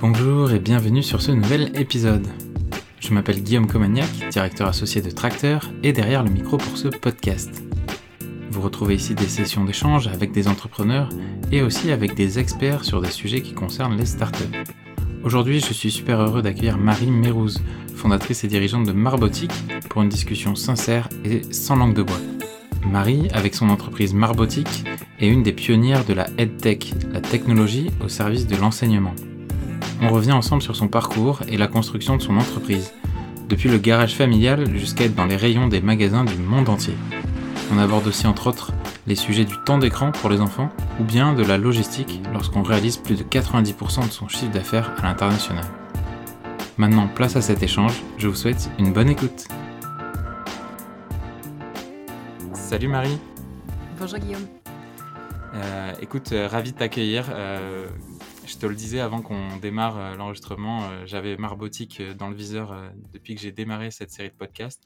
Bonjour et bienvenue sur ce nouvel épisode. Je m'appelle Guillaume Comagnac, directeur associé de Tracteur et derrière le micro pour ce podcast. Vous retrouvez ici des sessions d'échange avec des entrepreneurs et aussi avec des experts sur des sujets qui concernent les startups. Aujourd'hui, je suis super heureux d'accueillir Marie Mérouz, fondatrice et dirigeante de Marbotique, pour une discussion sincère et sans langue de bois. Marie, avec son entreprise Marbotique, est une des pionnières de la EdTech, la technologie au service de l'enseignement. On revient ensemble sur son parcours et la construction de son entreprise, depuis le garage familial jusqu'à être dans les rayons des magasins du monde entier. On aborde aussi entre autres les sujets du temps d'écran pour les enfants ou bien de la logistique lorsqu'on réalise plus de 90% de son chiffre d'affaires à l'international. Maintenant, place à cet échange, je vous souhaite une bonne écoute. Salut Marie. Bonjour Guillaume. Euh, écoute, euh, ravi de t'accueillir. Euh, je te le disais avant qu'on démarre l'enregistrement, j'avais Marbotique dans le viseur depuis que j'ai démarré cette série de podcasts.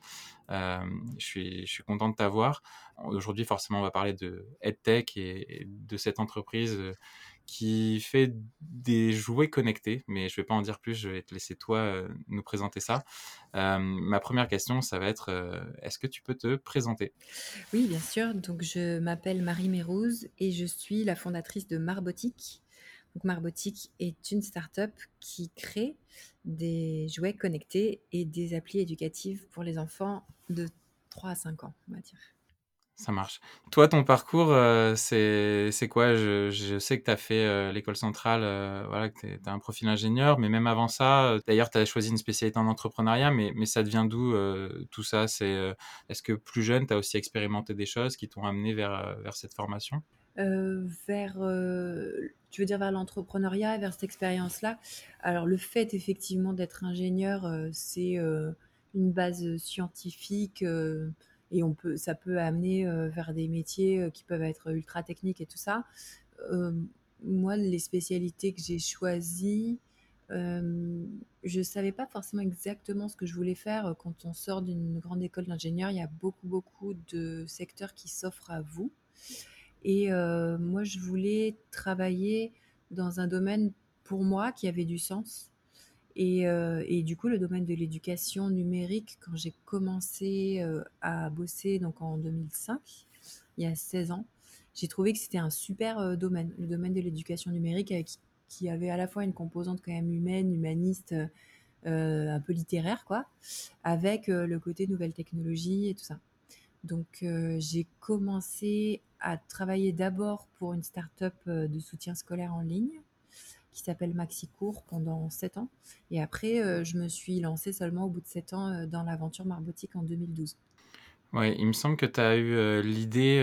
je, suis, je suis content de t'avoir. Aujourd'hui, forcément, on va parler de EdTech et de cette entreprise qui fait des jouets connectés, mais je ne vais pas en dire plus, je vais te laisser toi euh, nous présenter ça. Euh, ma première question, ça va être, euh, est-ce que tu peux te présenter? Oui, bien sûr. Donc, je m'appelle Marie Mérouz et je suis la fondatrice de Marbotique. Donc, Marbotique est une start-up qui crée des jouets connectés et des applis éducatives pour les enfants de 3 à 5 ans, on va dire. Ça marche. Toi, ton parcours, euh, c'est quoi? Je, je sais que tu as fait euh, l'école centrale, euh, voilà, que tu as un profil ingénieur, mais même avant ça, d'ailleurs, tu as choisi une spécialité en entrepreneuriat, mais, mais ça devient d'où tout ça? Est-ce que plus jeune, tu as aussi expérimenté des choses qui t'ont amené vers, vers cette formation? Vers, tu veux dire vers l'entrepreneuriat, vers cette expérience-là. Alors le fait effectivement d'être ingénieur, c'est une base scientifique et on peut, ça peut amener euh, vers des métiers euh, qui peuvent être ultra techniques et tout ça. Euh, moi, les spécialités que j'ai choisies, je ne savais pas forcément exactement ce que je voulais faire. Quand on sort d'une grande école d'ingénieur, il y a beaucoup, beaucoup de secteurs qui s'offrent à vous. Et moi, je voulais travailler dans un domaine pour moi qui avait du sens euh, et, du coup, le domaine de l'éducation numérique, quand j'ai commencé euh, à bosser donc en 2005, il y a 16 ans, j'ai trouvé que c'était un super euh, domaine, le domaine de l'éducation numérique, qui avait à la fois une composante quand même humaine, humaniste, un peu littéraire, quoi, avec le côté nouvelles technologies et tout ça. Donc, j'ai commencé à travailler d'abord pour une start-up de soutien scolaire en ligne qui s'appelle Maxicourt pendant 7 ans. Et après, euh, je me suis lancée seulement au bout de 7 ans euh, dans l'aventure Marbotique en 2012. Ouais, il me semble que tu as eu euh, l'idée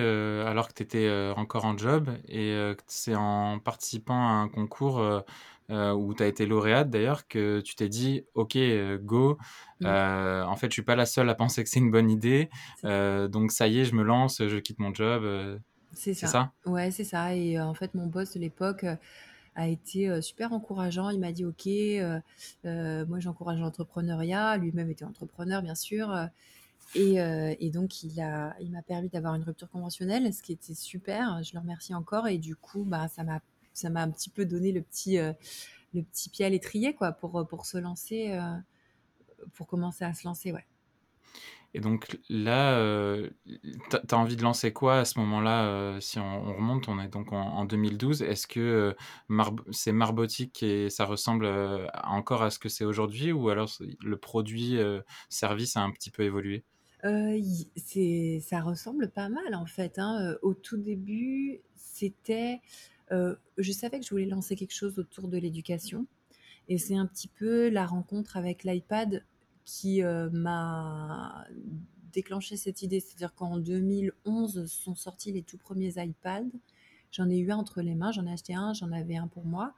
alors que tu étais encore en job et c'est en participant à un concours où tu as été lauréate d'ailleurs que tu t'es dit ok go mmh. en fait je suis pas la seule à penser que c'est une bonne idée donc ça y est je me lance je quitte mon job c'est ça. ça? Ouais c'est ça et en fait mon boss de l'époque a été super encourageant. Il m'a dit OK, moi j'encourage l'entrepreneuriat. Lui-même était entrepreneur, bien sûr. Et, donc, il m'a il permis d'avoir une rupture conventionnelle, ce qui était super. Je le remercie encore. Et du coup, bah, ça m'a ça m'a un petit peu donné le petit, le petit pied à l'étrier quoi, pour, pour se lancer, pour commencer à se lancer. Ouais. Et donc là, euh, tu as envie de lancer quoi à ce moment-là euh, Si on, remonte, on est donc en, 2012. Est-ce que euh, c'est Marbotique et ça ressemble encore à ce que c'est aujourd'hui ou alors le produit service a un petit peu évolué? C'est, ça ressemble pas mal en fait. Hein. Au tout début, c'était, je savais que je voulais lancer quelque chose autour de l'éducation, et c'est un petit peu la rencontre avec l'iPad qui euh, m'a déclenché cette idée. C'est-à-dire qu'en 2011 sont sortis les tout premiers iPads. J'en ai eu un entre les mains, j'en ai acheté un, j'en avais un pour moi.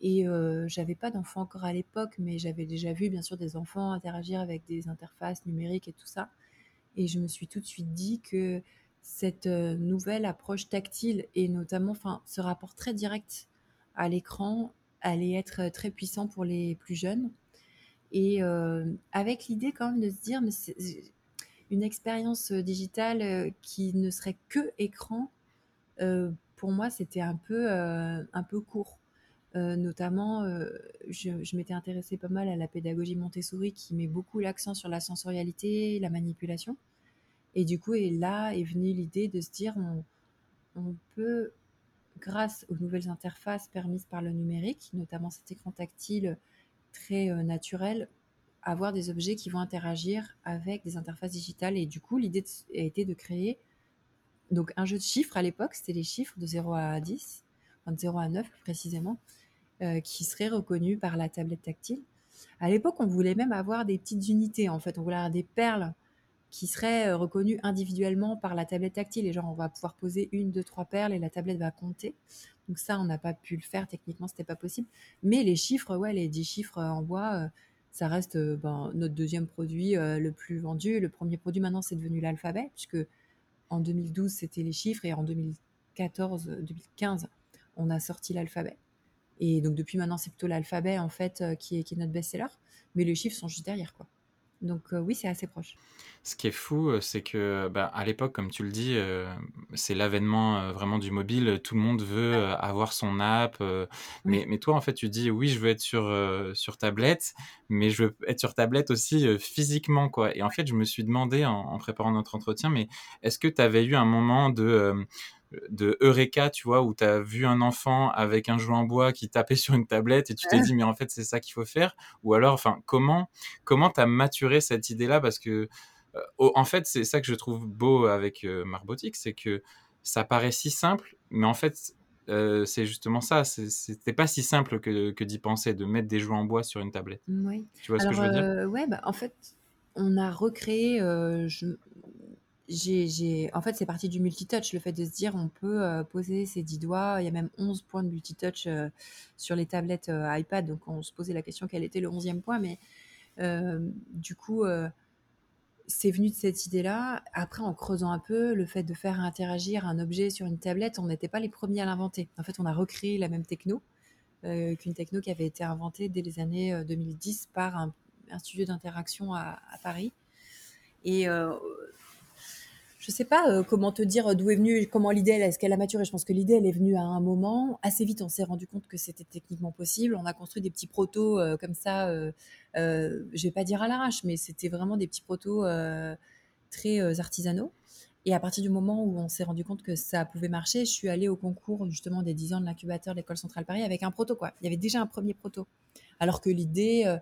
Et euh, j'avais pas d'enfants encore à l'époque, mais j'avais déjà vu bien sûr des enfants interagir avec des interfaces numériques et tout ça. Et je me suis tout de suite dit que cette euh, nouvelle approche tactile et notamment enfin, ce rapport très direct à l'écran allait être très puissant pour les plus jeunes. Et euh, avec l'idée quand même de se dire, mais une expérience euh, digitale euh, qui ne serait que écran, pour moi, c'était un peu, un peu court. notamment, je je m'étais intéressée pas mal à la pédagogie Montessori qui met beaucoup l'accent sur la sensorialité, la manipulation et du coup et là est venue l'idée de se dire: «On peut, grâce aux nouvelles interfaces permises par le numérique, notamment cet écran tactile très, naturel, avoir des objets qui vont interagir avec des interfaces digitales» et du coup l'idée a été de créer donc un jeu de chiffres à l'époque, c'était les chiffres de 0 à 10, enfin de 0 à 9 plus précisément, euh, qui seraient reconnus par la tablette tactile. À l'époque, on voulait même avoir des petites unités, en fait. On voulait avoir des perles qui seraient euh, reconnues individuellement par la tablette tactile. Et genre, on va pouvoir poser une, deux, trois perles et la tablette va compter. Donc ça, on n'a pas pu le faire. Techniquement, c'était pas possible. Mais les chiffres, ouais, les 10 chiffres en bois, euh, ça reste ben, notre deuxième produit le plus vendu. Le premier produit, maintenant, c'est devenu l'alphabet, puisque en 2012, c'était les chiffres et en 2014, 2015, on a sorti l'alphabet. Et donc depuis maintenant, c'est plutôt l'alphabet en fait euh, qui est, qui est notre best-seller, mais les chiffres sont juste derrière quoi. Donc euh, oui, c'est assez proche. Ce qui est fou, euh, c'est que bah, à l'époque, comme tu le dis, c'est l'avènement vraiment du mobile. Tout le monde veut avoir son app. mais, mais, toi, en fait, tu dis oui, je veux être sur, sur tablette, mais je veux être sur tablette aussi physiquement. quoi. Et en fait, je me suis demandé en, en préparant notre entretien, mais est-ce que tu avais eu un moment de de Eureka, tu vois, où tu as vu un enfant avec un jouet en bois qui tapait sur une tablette et tu t'es dit, mais en fait, c'est ça qu'il faut faire? Ou alors, enfin, comment comment tu as maturé cette idée-là? Parce que, euh, en fait, c'est ça que je trouve beau avec euh, Marbotique, c'est que ça paraît si simple, mais en fait, euh, c'est justement ça. C'était pas si simple que, d'y penser, de mettre des jouets en bois sur une tablette. Oui. Tu vois ce que je veux dire? Ouais, bah, en fait, on a recréé. je, j'ai, en fait, c'est parti du multitouch, le fait de se dire on peut euh, poser ses 10 doigts. Il y a même 11 points de multitouch euh, sur les tablettes euh, iPad. Donc, on se posait la question quel était le 11e point. Mais du coup, c'est venu de cette idée-là. Après, en creusant un peu, le fait de faire interagir un objet sur une tablette, on n'était pas les premiers à l'inventer. En fait, on a recréé la même techno qu'une techno qui avait été inventée dès les années 2010 par un, studio d'interaction à, à, Paris. Et je sais pas euh, comment te dire d'où est venue, comment l'idée, est-ce qu'elle a maturé? Je pense que l'idée, elle est venue à un moment. Assez vite, on s'est rendu compte que c'était techniquement possible. On a construit des petits protos euh, comme ça. Euh, euh, je vais pas dire à l'arrache, mais c'était vraiment des petits protos très artisanaux. Et à partir du moment où on s'est rendu compte que ça pouvait marcher, je suis allée au concours justement des 10 ans de l'incubateur de l'école centrale Paris avec un proto. Quoi. Il y avait déjà un premier proto. Alors que l'idée, euh,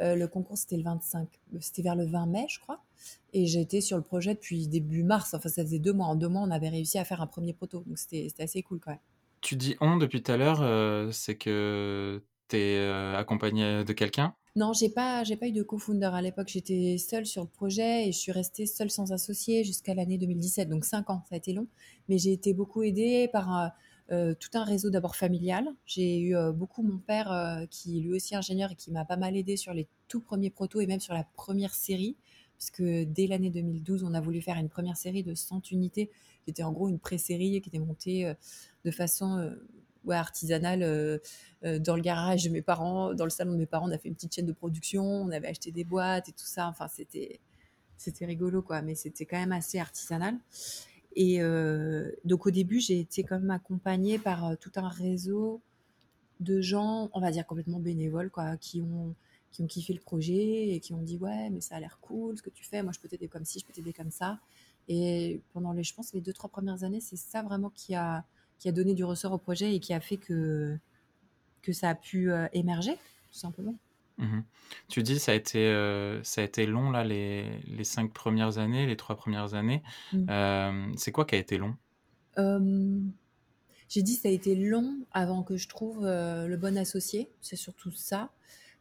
euh, le concours, c'était le 25, c'était vers le 20 mai, je crois. Et j'étais sur le projet depuis début mars. Enfin, ça faisait deux mois. En deux mois, on avait réussi à faire un premier proto. Donc, c'était assez cool quand même. Tu dis on depuis tout à l'heure, euh, c'est que tu es accompagné de quelqu'un? Non, j'ai pas, j'ai pas eu de co-founder à l'époque. J'étais seule sur le projet et je suis restée seule sans associé jusqu'à l'année 2017. Donc cinq ans, ça a été long. Mais j'ai été beaucoup aidée par euh, tout un réseau d'abord familial. J'ai eu euh, beaucoup mon père euh, qui lui aussi ingénieur et qui m'a pas mal aidé sur les tout premiers protos et même sur la première série. Puisque dès l'année 2012, on a voulu faire une première série de 100 unités, qui était en gros une pré-série qui était montée de façon ouais, artisanale dans le garage de mes parents, dans le salon de mes parents. On a fait une petite chaîne de production, on avait acheté des boîtes et tout ça. Enfin, c'était c'était rigolo, quoi, mais c'était quand même assez artisanal. Et euh, donc au début, j'ai été quand même accompagnée par euh, tout un réseau de gens, on va dire complètement bénévoles, quoi, qui ont, qui ont kiffé le projet et qui ont dit ouais, mais ça a l'air cool ce que tu fais, moi je peux t'aider comme ci, je peux t'aider comme ça. Et pendant les, je pense, les deux, trois premières années, c'est ça vraiment qui a, qui a donné du ressort au projet et qui a fait que, que ça a pu euh, émerger, tout simplement. Mmh tu dis ça a été, euh, ça a été long là les les 5 premières années, les trois premières années. Mmh. c'est quoi qui a été long? j'ai dit ça a été long avant que je trouve, euh, le bon associé, c'est surtout ça.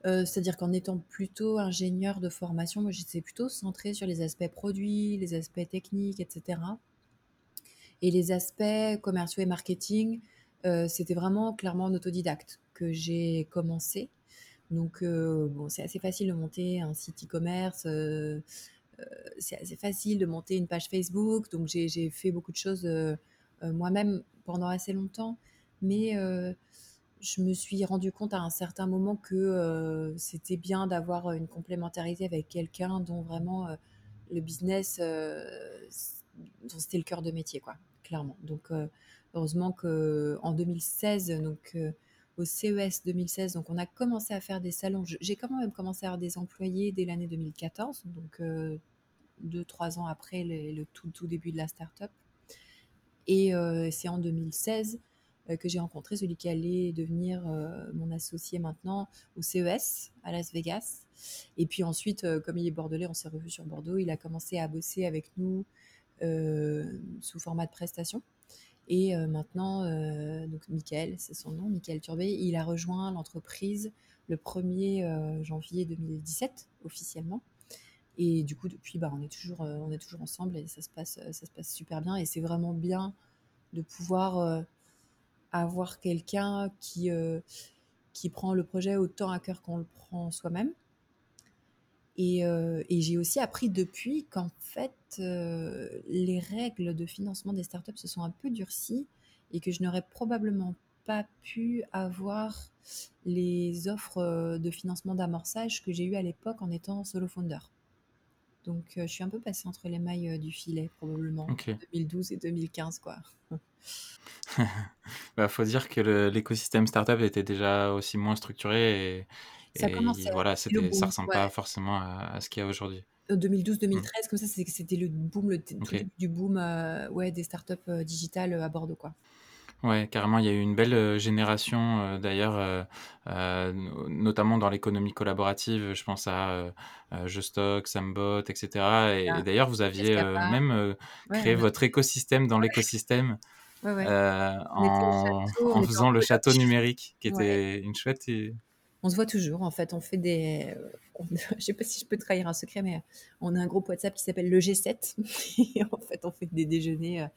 Euh, c'est-à-dire qu'en étant plutôt ingénieur de formation, moi j'étais plutôt centrée sur les aspects produits, les aspects techniques etc. et les aspects commerciaux et marketing, c'était vraiment clairement en autodidacte que j'ai commencé. Donc, euh, bon, c'est assez facile de monter un site e-commerce, euh, euh, c'est assez facile de monter une page Facebook. Donc, j'ai fait beaucoup de choses moi-même pendant assez longtemps. Mais je me suis rendu compte à un certain moment que c'était bien d'avoir une complémentarité avec quelqu'un dont vraiment le business, c'était le cœur de métier, quoi, clairement. Donc, heureusement qu'en 2016, donc, au CES 2016. Donc, on a commencé à faire des salons. J'ai quand même commencé à avoir des employés dès l'année 2014, donc euh, deux, trois ans après le, tout, début de la start-up. Et euh, c'est en 2016 euh, que j'ai rencontré celui qui allait devenir mon associé maintenant au CES à Las Vegas. Et puis ensuite, comme il est bordelais, on s'est revu sur Bordeaux. Il a commencé à bosser avec nous sous format de prestation. Et euh, maintenant, euh, donc Michael, c'est son nom, Michael Turbet, il a rejoint l'entreprise le 1er euh, janvier 2017 officiellement. Et du coup, depuis, bah, on, est toujours, on est toujours ensemble et ça se passe, ça se passe super bien. Et c'est vraiment bien de pouvoir avoir quelqu'un qui, qui prend le projet autant à cœur qu'on le prend soi-même. Et, et j'ai aussi appris depuis qu'en fait, les règles de financement des startups se sont un peu durcies et que je n'aurais probablement pas pu avoir les offres de financement d'amorçage que j'ai eu à l'époque en étant solo founder. Donc je suis un peu passée entre les mailles du filet probablement 2012 et 2015 quoi. bah, faut dire que l'écosystème startup était déjà aussi moins structuré et, ça voilà, ça ressemble pas forcément à, ce qu'il y a aujourd'hui. 2012-2013, mmh. comme ça, c'était le boom, le du boom euh, ouais, des startups euh, digitales euh, à Bordeaux. Quoi. Ouais, carrément, il y a eu une belle génération d'ailleurs, notamment dans l'économie collaborative. Je pense à Justock, Sambot, etc. Et, d'ailleurs, vous aviez même créé votre écosystème dans l'écosystème. en, en faisant le château numérique, qui était une chouette on se voit toujours. En fait, on fait des. Je je sais pas si je peux trahir un secret, mais on a un groupe WhatsApp qui s'appelle le G7. et en fait, on fait des déjeuners euh,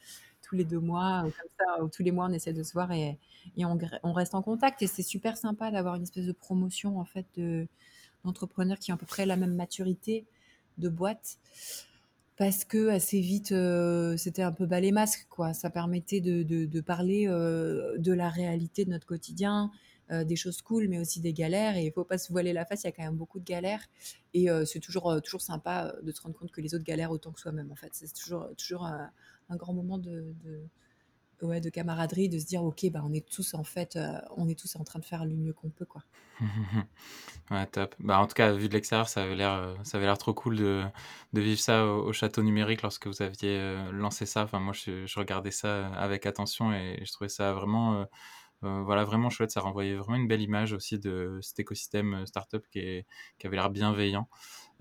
tous les deux mois, ou comme ça, ou tous les mois, on essaie de se voir et, on, reste en contact. Et c'est super sympa d'avoir une espèce de promotion en fait d'entrepreneurs qui ont à peu près la même maturité de boîte. Parce que assez vite, euh, c'était un peu bas les masques, quoi. Ça permettait de, parler euh, de la réalité de notre quotidien, euh, des choses cool, mais aussi des galères. Et il faut pas se voiler la face, il y a quand même beaucoup de galères. Et euh, c'est toujours, euh, toujours sympa de se rendre compte que les autres galèrent autant que soi-même. En fait, c'est toujours, toujours un, grand moment de, ouais, de camaraderie, de se dire, ok, bah, on est tous en fait, on est tous en train de faire le mieux qu'on peut, quoi. ouais, top. Bah, en tout cas, vu de l'extérieur, ça avait l'air, ça avait l'air trop cool de, de vivre ça au, château numérique lorsque vous aviez lancé ça. Enfin, moi, je, regardais ça avec attention et je trouvais ça vraiment euh, voilà, vraiment chouette. Ça renvoyait vraiment une belle image aussi de cet écosystème euh, startup qui, qui avait l'air bienveillant.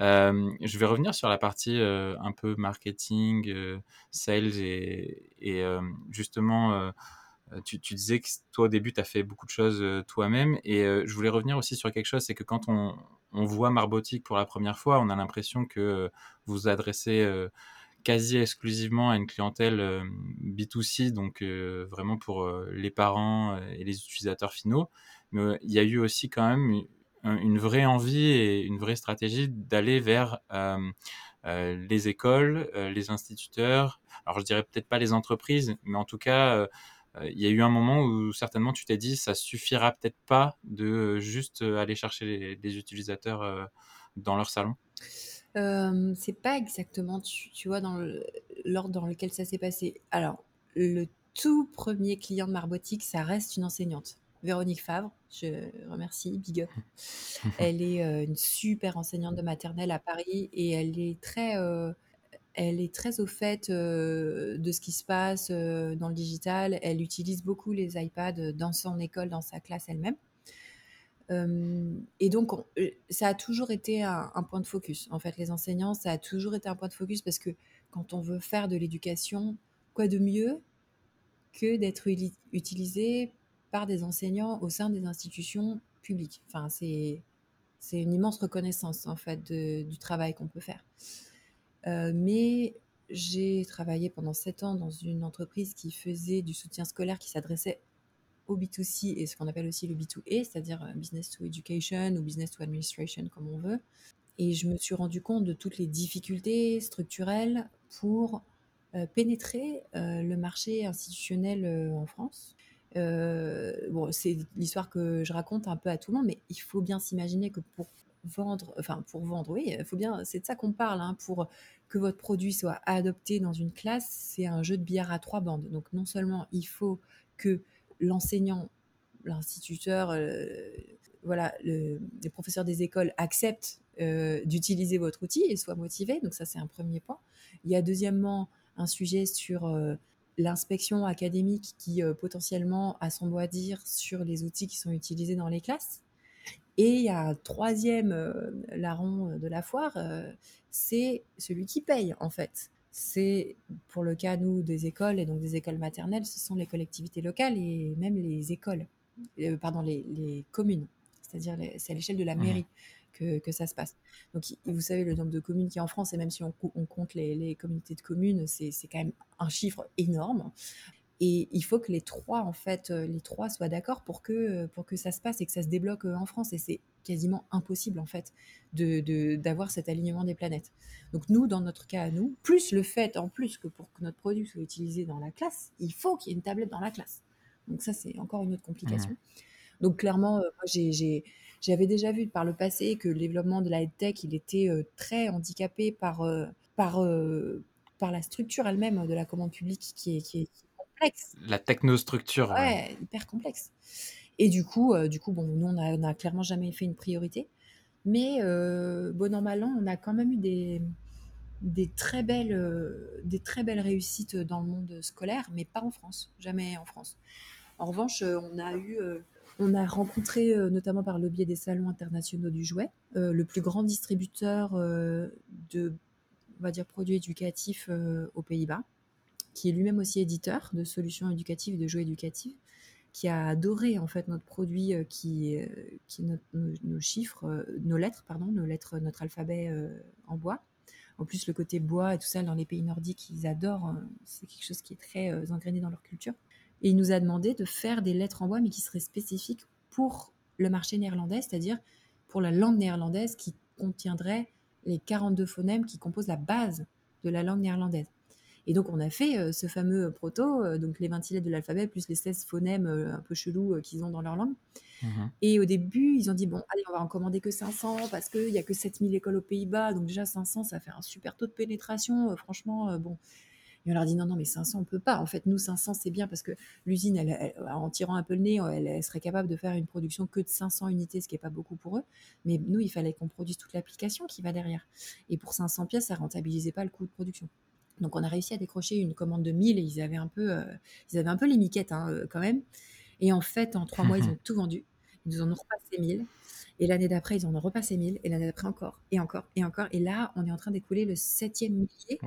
Euh, je vais revenir sur la partie un peu marketing, sales et, justement, tu, disais que toi au début, tu as fait beaucoup de choses toi-même et je voulais revenir aussi sur quelque chose, c'est que quand on, on voit Marbotique pour la première fois, on a l'impression que vous adressez quasi exclusivement à une clientèle euh, B2C, donc euh, vraiment pour euh, les parents et les utilisateurs finaux. Mais il y a eu aussi quand même une vraie envie et une vraie stratégie d'aller vers les écoles, les instituteurs. Alors je dirais peut-être pas les entreprises, mais en tout cas, il y a eu un moment où certainement tu t'es dit ça suffira peut-être pas de juste aller chercher les, les utilisateurs dans leur salon. Euh, c'est pas exactement, tu, vois, dans l'ordre dans lequel ça s'est passé. Alors, le tout premier client de Marbotique, ça reste une enseignante, Véronique Favre. Je remercie, big up. Elle est euh, une super enseignante de maternelle à Paris et elle est très, euh, elle est très au fait de ce qui se passe dans le digital. Elle utilise beaucoup les iPads dans son école, dans sa classe elle-même et donc, ça a toujours été un, point de focus. En fait, les enseignants, ça a toujours été un point de focus parce que quand on veut faire de l'éducation, quoi de mieux que d'être utilisé par des enseignants au sein des institutions publiques? Enfin, c'est c'est une immense reconnaissance en fait du travail qu'on peut faire. mais j'ai travaillé pendant sept ans dans une entreprise qui faisait du soutien scolaire qui s'adressait au B2C et ce qu'on appelle aussi le B2A, c'est-à-dire euh, business to education ou business to administration comme on veut. Et je me suis rendu compte de toutes les difficultés structurelles pour euh, pénétrer euh, le marché institutionnel en France. bon, c'est l'histoire que je raconte un peu à tout le monde, mais il faut bien s'imaginer que pour vendre, enfin pour vendre, oui, faut bien, c'est de ça qu'on parle, hein, pour que votre produit soit adopté dans une classe, c'est un jeu de billard à trois bandes. Donc non seulement il faut que l'enseignant l'instituteur, voilà, les professeurs des écoles acceptent d'utiliser votre outil et soient motivés. Donc ça, c'est un premier point. Il y a deuxièmement un sujet sur l'inspection académique qui potentiellement a son mot à dire sur les outils qui sont utilisés dans les classes. Et il y a un troisième larron de la foire, c'est celui qui paye en fait. C'est pour le cas nous des écoles et donc des écoles maternelles, ce sont les collectivités locales et même les écoles, pardon les, communes. C'est-à-dire c'est à l'échelle de la mmh mairie que, ça se passe. Donc, vous savez, le nombre de communes qui y a en France, et même si on, compte les, communautés de communes, c'est quand même un chiffre énorme. Et il faut que les trois, en fait, euh, les trois soient d'accord pour que, pour que ça se passe et que ça se débloque euh, en France. Et c'est quasiment impossible, en fait, d'avoir de, cet alignement des planètes. Donc, nous, dans notre cas à nous, plus le fait, en plus, que pour que notre produit soit utilisé dans la classe, il faut qu'il y ait une tablette dans la classe. Donc, ça, c'est encore une autre complication. Mmh. Donc, clairement, euh, j'ai j'avais déjà vu par le passé que le développement de la tech, il était euh, très handicapé par, euh, par, par la structure elle-même de la commande publique qui est, qui est, complexe. La technostructure. Ouais, hyper complexe. Et du coup, du coup bon, nous, on n'a clairement jamais fait une priorité. Mais bon an, mal an, on a quand même eu des, très belles, des très belles réussites dans le monde scolaire, mais pas en France, jamais en France. En revanche, on a eu on a rencontré, euh, notamment par le biais des salons internationaux du jouet, euh, le plus grand distributeur euh, de on va dire, produits éducatifs aux Pays-Bas, qui est lui-même aussi éditeur de solutions éducatives et de jouets éducatifs, qui a adoré en fait notre produit, qui, qui nos, chiffres, nos lettres, pardon, nos lettres, notre alphabet en bois. En plus, le côté bois et tout ça dans les pays nordiques, ils adorent. C'est quelque chose qui est très engrainé dans leur culture. Et il nous a demandé de faire des lettres en bois, mais qui seraient spécifiques pour le marché néerlandais, c'est-à-dire pour la langue néerlandaise qui contiendrait les 42 phonèmes qui composent la base de la langue néerlandaise. Et donc, on a fait euh, ce fameux proto, euh, donc les 20 lettres de l'alphabet, plus les 16 phonèmes euh, un peu chelous qu'ils ont dans leur langue. Mmh Et au début, ils ont dit, bon, allez, on va en commander que 500 parce qu'il n'y a que 7000 écoles aux Pays-Bas. Donc déjà, 500, ça fait un super taux de pénétration. franchement, bon, et on leur dit non, non, mais 500, on peut pas. En fait, nous, 500, c'est bien parce que l'usine, elle, en tirant un peu le nez, elle, serait capable de faire une production que de 500 unités, ce qui n'est pas beaucoup pour eux. Mais nous, il fallait qu'on produise toute l'application qui va derrière. Et pour 500 pièces, ça rentabilisait pas le coût de production. Donc, on a réussi à décrocher une commande de 1000 et ils avaient un peu, euh, ils avaient un peu les miquettes hein, euh, quand même. Et en fait, en trois mois, ils ont tout vendu. Ils nous en ont repassé 1000. Et l'année d'après, ils en ont repassé 1000. Et l'année d'après, encore, et encore, et encore. Et là, on est en train d'écouler le septième millier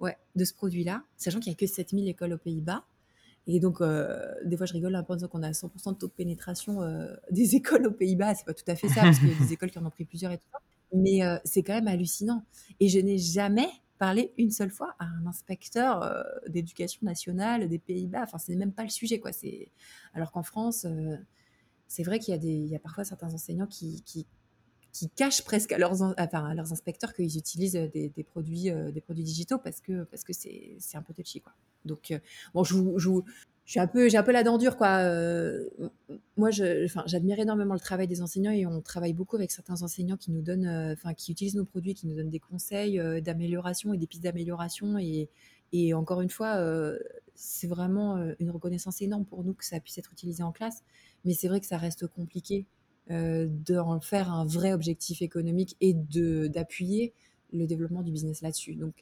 ouais, de ce produit-là, sachant qu'il n'y a que 7000 écoles aux Pays-Bas. Et donc, euh, des fois, je rigole un peu en disant qu'on a 100% de taux de pénétration des écoles aux Pays-Bas. C'est pas tout à fait ça, parce qu'il y a des écoles qui en ont pris plusieurs et tout ça. Mais c'est quand même hallucinant. Et je n'ai jamais parlé une seule fois à un inspecteur d'éducation nationale des Pays-Bas. Enfin, c'est même pas le sujet, quoi. Alors qu'en France, c'est vrai qu'il y a, parfois certains enseignants qui, cachent presque à leurs, inspecteurs qu'ils utilisent des, produits, euh, des produits digitaux parce que parce que c'est, un peu touchy quoi. Donc euh, bon, je, je, je, suis un peu j'ai un peu la dent dure quoi. Euh, moi, j'admire énormément le travail des enseignants et on travaille beaucoup avec certains enseignants qui nous donnent, enfin, qui utilisent nos produits, qui nous donnent des conseils d'amélioration et des pistes d'amélioration et et encore une fois, c'est vraiment une reconnaissance énorme pour nous que ça puisse être utilisé en classe. Mais c'est vrai que ça reste compliqué euh, d'en faire un vrai objectif économique et d'appuyer le développement du business là-dessus. Donc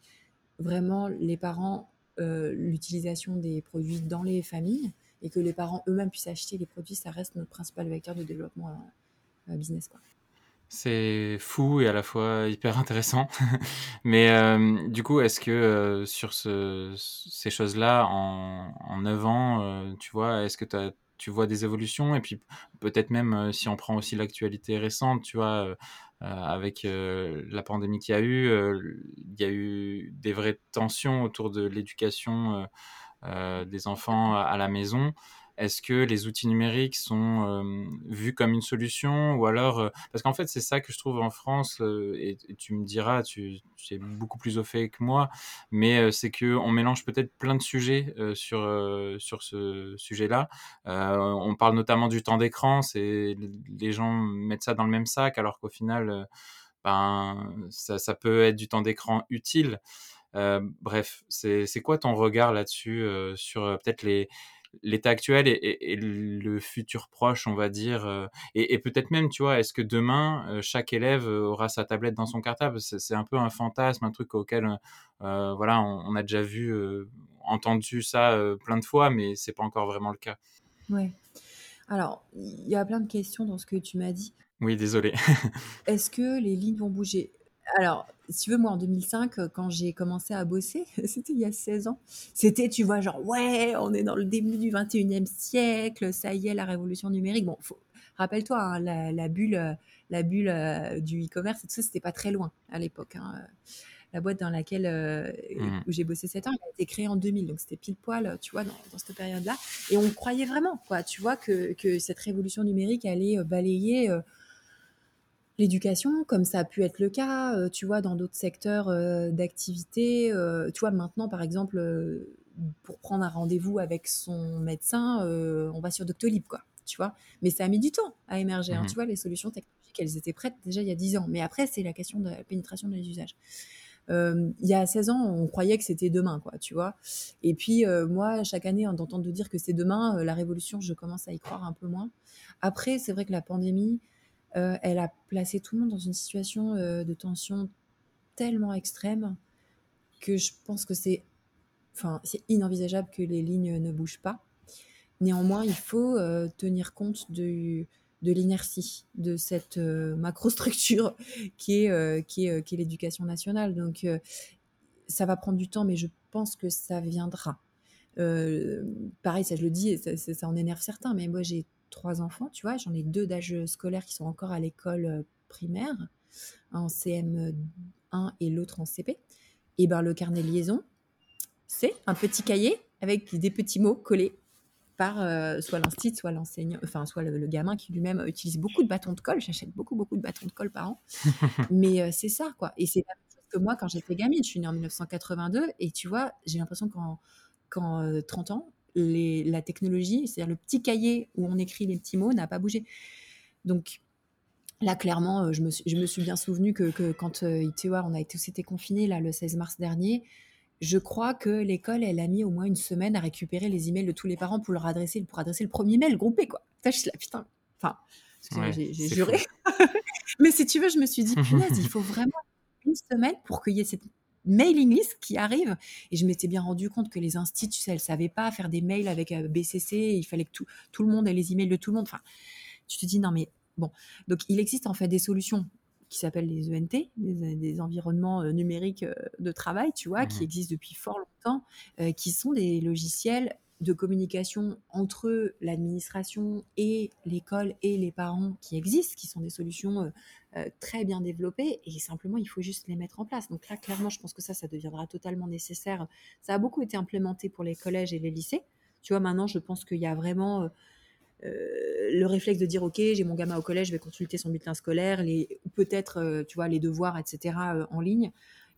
vraiment, les parents, euh, l'utilisation des produits dans les familles et que les parents eux-mêmes puissent acheter les produits, ça reste notre principal vecteur de développement euh, business. Quoi. C'est fou et à la fois hyper intéressant. Mais euh, du coup, est-ce que euh, sur ce, ces choses-là, en, en 9 ans, euh, tu vois, est-ce que tu vois des évolutions Et puis peut-être même si on prend aussi l'actualité récente, tu vois, avec la pandémie qu'il y a eu, il y a eu des vraies tensions autour de l'éducation des enfants à la maison. Est-ce que les outils numériques sont vus comme une solution ou alors parce qu'en fait c'est ça que je trouve en France et, tu me diras tu, es beaucoup plus au fait que moi mais c'est que on mélange peut-être plein de sujets sur sur ce sujet-là. on parle notamment du temps d'écran, c'est les gens mettent ça dans le même sac alors qu'au final ben ça, peut être du temps d'écran utile. bref, c'est quoi ton regard là-dessus sur peut-être les l'état actuel et, le futur proche, on va dire, et, peut-être même, tu vois, est-ce que demain chaque élève aura sa tablette dans son cartable? C'est un peu un fantasme, un truc auquel, voilà, on, a déjà vu, entendu ça plein de fois, mais c'est pas encore vraiment le cas. Ouais. Alors, il y a plein de questions dans ce que tu m'as dit. Oui, désolé. Est-ce que les lignes vont bouger? Alors, si tu veux, moi, en 2005, quand j'ai commencé à bosser, c'était il y a 16 ans, c'était, tu vois, genre, ouais, on est dans le début du 21e siècle, ça y est, la révolution numérique. Bon, rappelle-toi, hein, la, bulle, la bulle euh, du e-commerce et tout ça, c'était pas très loin à l'époque. Hein la boîte dans laquelle euh, mmh. où j'ai bossé 7 ans, elle a été créée en 2000, donc c'était pile poil, tu vois, dans, cette période-là. Et on croyait vraiment, quoi, tu vois, que, que cette révolution numérique allait euh, balayer euh, l'éducation, comme ça a pu être le cas, tu vois, dans d'autres secteurs d'activité. tu vois, maintenant, par exemple, pour prendre un rendez-vous avec son médecin, on va sur Doctolib, quoi, tu vois. Mais ça a mis du temps à émerger, hein, mmh tu vois, les solutions technologiques, elles étaient prêtes déjà il y a 10 ans. Mais après, c'est la question de la pénétration des usages. Euh, il y a 16 ans, on croyait que c'était demain, quoi, tu vois. Et puis, euh, moi, chaque année, d'entendre dire que c'est demain, euh, la révolution, je commence à y croire un peu moins. Après, c'est vrai que la pandémie, elle a placé tout le monde dans une situation de tension tellement extrême que je pense que c'est enfin, inenvisageable que les lignes ne bougent pas. Néanmoins, il faut tenir compte de l'inertie de cette euh, macrostructure qui est, euh, qui est, euh, l'éducation nationale. Donc, ça va prendre du temps, mais je pense que ça viendra. pareil, ça je le dis, et ça, en énerve certains, mais moi j'ai trois enfants, tu vois, j'en ai deux d'âge scolaire qui sont encore à l'école primaire, un en CM1 et l'autre en CP. Et ben le carnet liaison, c'est un petit cahier avec des petits mots collés par euh, soit l'instit, soit l'enseignant, enfin soit le, gamin qui lui-même utilise beaucoup de bâtons de colle. J'achète beaucoup beaucoup de bâtons de colle par an, mais euh, c'est ça quoi. Et c'est la même chose que moi quand j'étais gamine. Je suis née en 1982 et tu vois, j'ai l'impression qu'en qu'en 30 euh, ans, les, la technologie, c'est-à-dire le petit cahier où on écrit les petits mots, n'a pas bougé. Donc Là, clairement, je me suis, je me suis bien souvenu que, que quand tu vois, on a été, été confinés là, le 16 mars dernier, je crois que l'école, elle a mis au moins une semaine à récupérer les emails de tous les parents pour leur adresser, pour adresser le premier mail groupé, quoi. suis là, putain. Enfin, j'ai juré. Mais si tu veux, je me suis dit, punaise, il faut vraiment une semaine pour qu'il y ait cette mailing list qui arrive. Et je m'étais bien rendu compte que les instituts, tu sais, elles savaient pas faire des mails avec euh, BCC. Il fallait que tout, tout le monde ait les emails de tout le monde. Enfin, tu te dis, non, mais bon. Donc, il existe en fait des solutions qui s'appellent les ENT, des, environnements euh, numériques euh, de travail, tu vois, qui mmh existent depuis fort longtemps, euh, qui sont des logiciels de communication entre l'administration et l'école et les parents qui existent, qui sont des solutions très bien développées, et simplement il faut juste les mettre en place. Donc là, clairement, je pense que ça, ça deviendra totalement nécessaire. Ça a beaucoup été implémenté pour les collèges et les lycées. Tu vois, maintenant, je pense qu'il y a vraiment euh, le réflexe de dire ok j'ai mon gamin au collège je vais consulter son bulletin scolaire les peut-être euh, tu vois les devoirs etc euh, en ligne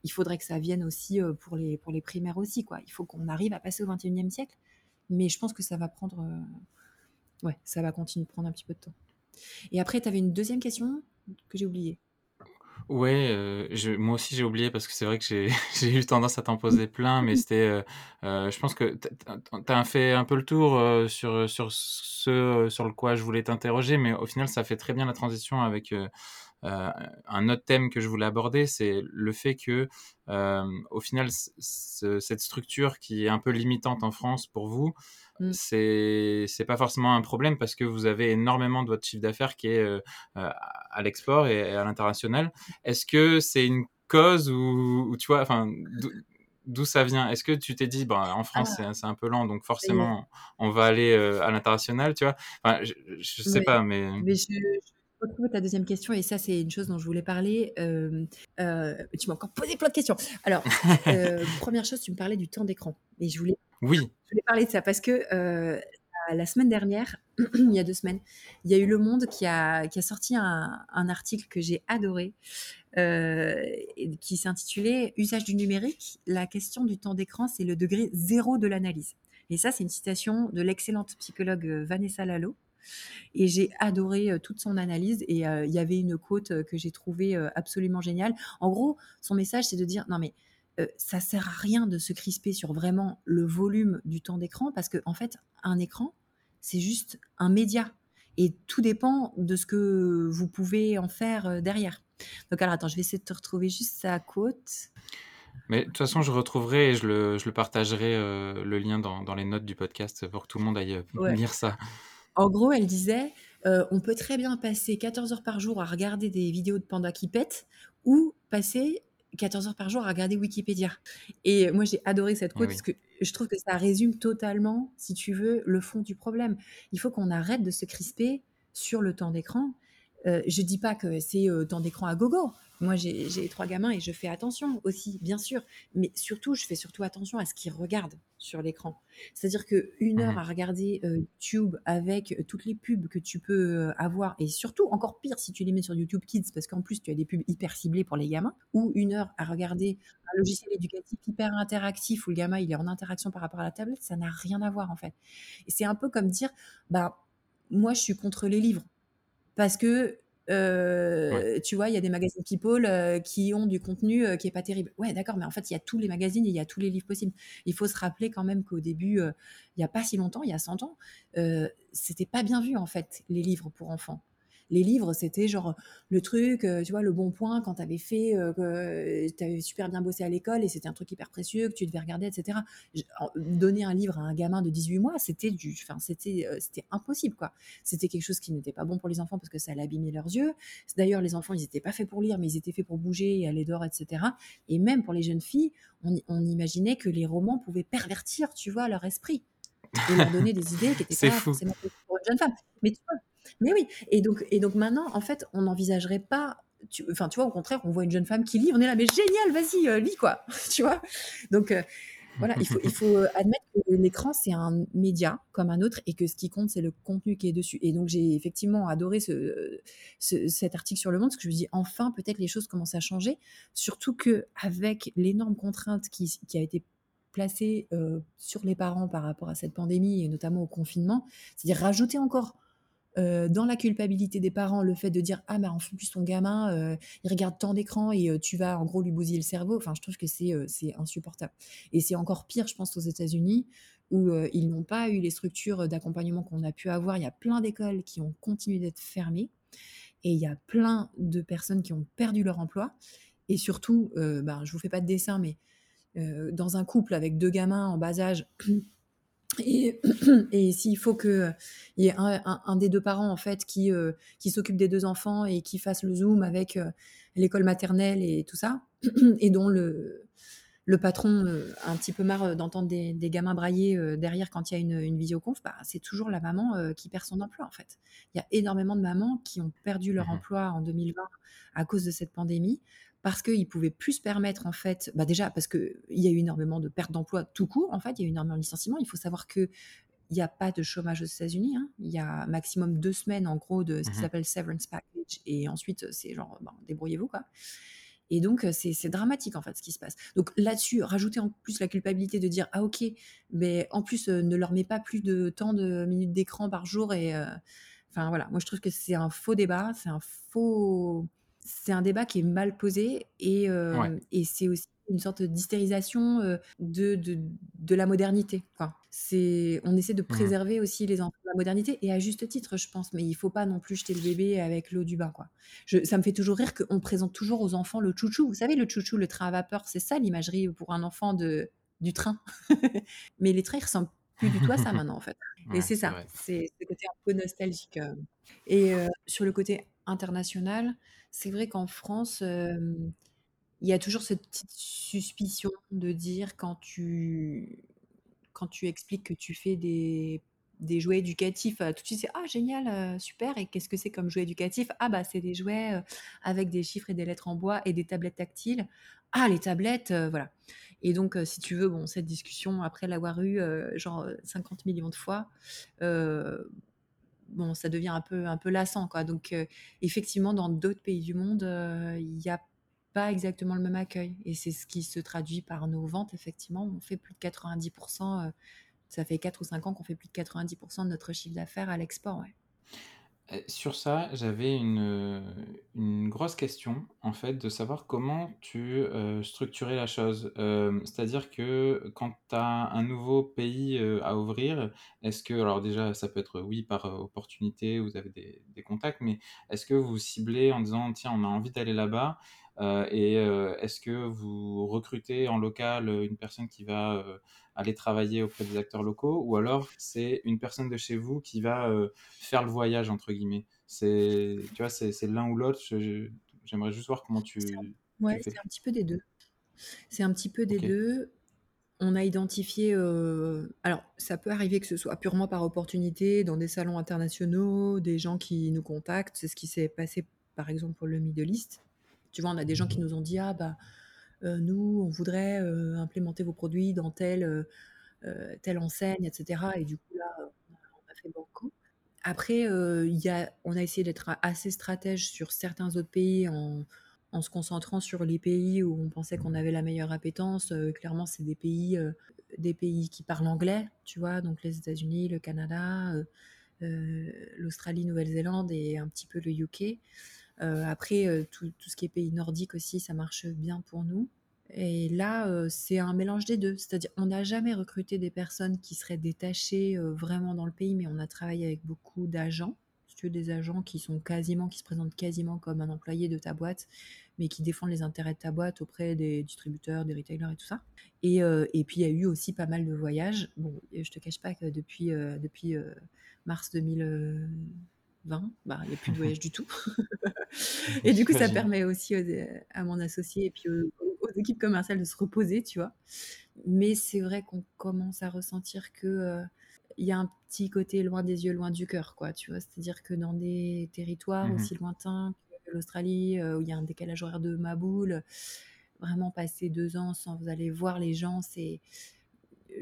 il faudrait que ça vienne aussi pour les pour les primaires aussi quoi il faut qu'on arrive à passer au 21e siècle mais je pense que ça va prendre ouais ça va continuer de prendre un petit peu de temps. Et après tu avais une deuxième question que j'ai oubliée. Ouais, euh, moi aussi j'ai oublié parce que c'est vrai que j'ai eu tendance à t'en poser plein, mais c'était, euh, euh, je pense que tu as fait un peu le tour sur sur ce sur le quoi je voulais t'interroger, mais au final ça fait très bien la transition avec un autre thème que je voulais aborder, c'est le fait que au final cette structure qui est un peu limitante en France pour vous, Mmh. c'est c'est pas forcément un problème parce que vous avez énormément de votre chiffre d'affaires qui est euh, euh, à l'export et, à l'international. Est-ce que c'est une cause ou, tu vois, enfin, d'où ça vient? Est-ce que tu t'es dit, bah, en France, ah. c'est un peu lent, donc forcément, on va aller euh, à l'international, tu vois? Enfin, Je, je sais pas, mais. mais je, retrouve ta deuxième question et ça, c'est une chose dont je voulais parler. tu m'as encore posé plein de questions. Alors, première chose, tu me parlais du temps d'écran et je voulais oui. Je voulais parler de ça parce que euh, la semaine dernière, il y a deux semaines, il y a eu Le Monde qui a, qui a sorti un, article que j'ai adoré, euh, qui s'intitulait Usage du numérique, la question du temps d'écran, c'est le degré zéro de l'analyse. Et ça, c'est une citation de l'excellente psychologue euh, Vanessa Lalo. Et j'ai adoré toute son analyse. Et il y avait une quote que j'ai trouvée absolument géniale. En gros, son message, c'est de dire non mais euh, ça sert à rien de se crisper sur vraiment le volume du temps d'écran parce que en fait, un écran, c'est juste un média et tout dépend de ce que vous pouvez en faire euh, derrière. Donc alors attends, je vais essayer de te retrouver juste sa quote. Mais de toute façon, je retrouverai et je le, je le partagerai euh, le lien dans, dans, les notes du podcast pour que tout le monde aille lire ça. En gros, elle disait on peut très bien passer 14 heures par jour à regarder des vidéos de pandas qui pètent ou passer 14 heures par jour à regarder Wikipédia. Et moi, j'ai adoré cette quote parce que je trouve que ça résume totalement, si tu veux, le fond du problème. Il faut qu'on arrête de se crisper sur le temps d'écran. Euh, je dis pas que c'est euh, temps d'écran à gogo. Moi, j'ai trois gamins et je fais attention aussi, bien sûr. Mais surtout, je fais surtout attention à ce qu'ils regardent sur l'écran. C'est-à-dire qu'une heure mmh à regarder euh, YouTube avec toutes les pubs que tu peux euh, avoir, et surtout, encore pire si tu les mets sur YouTube Kids, parce qu'en plus, tu as des pubs hyper ciblées pour les gamins, ou une heure à regarder un logiciel éducatif hyper interactif où le gamin, il est en interaction par rapport à la tablette, ça n'a rien à voir, en fait. Et c'est un peu comme dire, bah, moi, je suis contre les livres. Parce que tu vois, il y a des magazines People qui ont du contenu qui est pas terrible. Ouais, d'accord, mais en fait, il y a tous les magazines il y a tous les livres possibles. Il faut se rappeler quand même qu'au début, il y a pas si longtemps, il y a 100 ans, c'était pas bien vu en fait les livres pour enfants les livres, c'était genre le truc, euh, tu vois, le bon point quand tu avais fait, euh, que tu avais super bien bossé à l'école et c'était un truc hyper précieux que tu devais regarder, etc. Donner un livre à un gamin de 18 mois, c'était du, enfin, c'était, euh, c'était impossible, quoi. C'était quelque chose qui n'était pas bon pour les enfants parce que ça allait abîmer leurs yeux. D'ailleurs, les enfants, ils n'étaient pas faits pour lire, mais ils étaient faits pour bouger et aller dehors, etc. Et même pour les jeunes filles, on, on imaginait que les romans pouvaient pervertir, tu vois, leur esprit et leur donner des idées qui étaient pas forcément pour une jeune femme. Mais tu vois, mais oui, et donc, et donc maintenant, en fait, on n'envisagerait pas. Enfin, tu vois, au contraire, on voit une jeune femme qui lit, on est là, mais génial, vas-y, euh, lis quoi, tu vois. Donc euh, voilà, il faut, il faut euh, admettre que l'écran c'est un média comme un autre et que ce qui compte c'est le contenu qui est dessus. Et donc j'ai effectivement adoré ce, cet article sur le monde parce que je me dis enfin peut-être les choses commencent à changer, surtout que avec l'énorme contrainte qui a été placée sur les parents par rapport à cette pandémie et notamment au confinement, c'est-à-dire rajouter encore euh, dans la culpabilité des parents, le fait de dire ah mais en plus ton gamin euh, il regarde tant d'écran et euh, tu vas en gros lui bousiller le cerveau. Enfin, je trouve que c'est insupportable. Et c'est encore pire, je pense, aux États-Unis où ils n'ont pas eu les structures d'accompagnement qu'on a pu avoir. Il y a plein d'écoles qui ont continué d'être fermées et il y a plein de personnes qui ont perdu leur emploi. Et surtout, ben, je vous fais pas de dessin, mais dans un couple avec deux gamins en bas âge et, et s'il faut qu'il y ait un, des deux parents en fait qui, euh, qui s'occupe des deux enfants et qui fasse le zoom avec euh, l'école maternelle et tout ça, et dont le, le patron euh, a un petit peu marre d'entendre des, des, gamins brailler derrière quand il y a une, une visioconf, bah, c'est toujours la maman qui perd son emploi en fait. Il y a énormément de mamans qui ont perdu leur mmh emploi en 2020 à cause de cette pandémie parce qu'ils pouvaient plus se permettre, en fait, bah déjà parce qu'il y a eu énormément de pertes d'emploi tout court, en fait, il y a eu énormément de licenciements. Il faut savoir que il n'y a pas de chômage aux États-Unis. Hein. Il y a maximum deux semaines, en gros, de ce qui mmh s'appelle severance package. Et ensuite, c'est genre, ben, débrouillez-vous, quoi. Et donc, c'est dramatique, en fait, ce qui se passe. Donc, là-dessus, rajouter en plus la culpabilité de dire, ah, ok, mais en plus, ne leur mets pas plus de temps de minutes d'écran par jour. Et, enfin, voilà, moi, je trouve que c'est un faux débat, c'est un faux c'est un débat qui est mal posé et, euh, et c'est aussi une sorte d'hystérisation euh, de, de, de, la modernité. C'est, on essaie de mmh préserver aussi les enfants de la modernité et à juste titre, je pense, mais il faut pas non plus jeter le bébé avec l'eau du bain. Quoi. Je, ça me fait toujours rire qu'on présente toujours aux enfants le chouchou. Vous savez, le chouchou, le train à vapeur, c'est ça l'imagerie pour un enfant de, du train. mais les trains, ils ressemblent plus du tout à ça maintenant, en fait. et c'est ça, c'est ce côté un peu nostalgique. Euh. Et sur le côté international, c'est vrai qu'en France, il y a toujours cette petite suspicion de dire quand tu quand tu expliques que tu fais des des jouets éducatifs, tout de suite c'est: «Ah génial, super et qu'est-ce que c'est comme jouet éducatif?» «Ah bah, c'est des jouets, avec des chiffres et des lettres en bois et des tablettes tactiles». «Ah les tablettes!» voilà et donc si tu veux, bon, cette discussion après l'avoir eue, genre, 50 millions de fois, bon, ça devient un peu, un peu lassant, quoi. Donc, euh, effectivement, dans d'autres pays du monde, euh, il n'y a pas exactement le même accueil. Et c'est ce qui se traduit par nos ventes, effectivement. On fait plus de 90%, euh, ça fait 4 ou 5 ans qu'on fait plus de 90% de notre chiffre d'affaires à l'export. Sur ça, j'avais une, une grosse question, en fait, de savoir comment tu, heu, structurais la chose. Hem, c'est-à-dire que quand tu as un nouveau pays, à ouvrir, est-ce que alors déjà, ça peut être, oui, par, opportunité, vous avez des contacts, mais est-ce que vous ciblez en disant: «Tiens, on a envie d'aller là-bas», heu et heu, est-ce que vous recrutez en local, une personne qui va, aller travailler auprès des acteurs locaux? Ou alors c'est une personne de chez vous qui va, «faire le voyage» entre guillemets? C'est tu vois, c'est l'un ou l'autre, j'aimerais juste voir comment tu ouais, c'est un petit peu des 2. C'est un petit peu des. 2. On a identifié, alors ça peut arriver que ce soit purement par opportunité dans des salons internationaux, des gens qui nous contactent. C'est ce qui s'est passé, par exemple, pour le Middle East. Tu vois, on a des gens qui nous ont dit: «Ah bah, heu, nous, on voudrait, heu, implémenter vos produits dans telle, heu, telle enseigne» et cetera et du coup là, on a fait banco. Après, y a on a essayé d'être assez stratège sur certains autres pays en en se concentrant sur les pays où on pensait qu'on avait la meilleure appétence. Clairement, c'est des pays, des pays qui parlent anglais, tu vois? Donc les États-Unis, le Canada, l'Australie, Nouvelle-Zélande et un petit peu le UK. Heu, après, heu, tout tout ce qui est pays nordiques aussi, ça marche bien pour nous. Et là, heu, c'est un mélange des 2. C'est-à-dire, on n'a jamais recruté des personnes qui seraient détachées, vraiment dans le pays, mais on a travaillé avec beaucoup d'agents. Des agents qui sont quasiment qui se présentent quasiment comme un employé de ta boîte, mais qui défendent les intérêts de ta boîte auprès des distributeurs, des retailers et tout ça. Et et puis il y a eu aussi pas mal de voyages. Bon, je te cache pas que depuis, depuis, mars 2020, bah, il y a plus de voyage du tout. Et du coup, ça permet aussi aux à mon associé et puis aux aux équipes commerciales de se reposer, tu vois? Mais c'est vrai qu'on commence à ressentir que, heu, il y a un petit côté loin des yeux, loin du cœur, quoi, tu vois? C'est-à-dire que dans des territoires Mmh aussi lointains que l'Australie, heu, où il y a un décalage horaire de ma boule, vraiment passer 2 ans sans aller voir les gens, c'est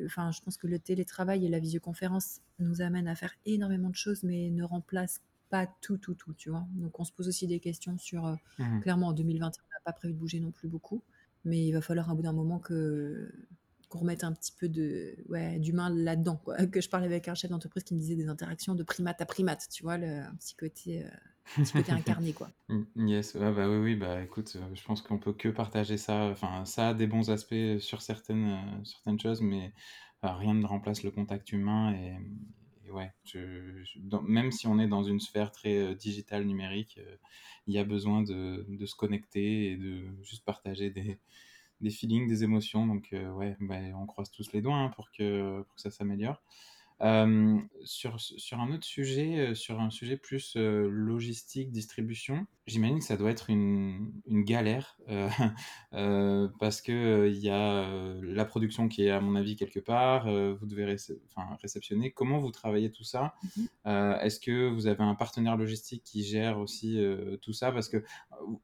enfin, je pense que le télétravail et la visioconférence nous amènent à faire énormément de choses, mais ne remplacent pas tout, tout, tout, tu vois? Donc on se pose aussi des questions sur, heu, Mmh clairement en 2021, on n'a pas prévu de bouger non plus beaucoup, mais il va falloir à bout d'un moment que qu'on remette un petit peu de ouais, d'humain là-dedans, quoi. Que je parlais avec un chef d'entreprise qui me disait des interactions de primate à primate, tu vois? Le un petit côté, heu, petit côté incarné, quoi. Mmh, yes, ouais, bah, oui, oui, bah, écoute, heu, je pense qu'on peut que partager ça. Enfin, ça a des bons aspects sur certaines, certaines choses, mais rien ne remplace le contact humain et ouais, même si on est dans une sphère très, heu, digitale, numérique, heu, il y a besoin de de se connecter et de juste partager des des feelings, des émotions donc heu, ouais, bah, on croise tous les doigts, hein, pour que pour que ça s'améliore. Sur sur un autre sujet, sur un sujet plus, logistique, distribution, j'imagine que ça doit être une une galère, parce que, il y a, la production qui est à mon avis quelque part, vous devez enfin réceptionner. Comment vous travaillez tout ça? Mmh est-ce que vous avez un partenaire logistique qui gère aussi, tout ça? Parce que,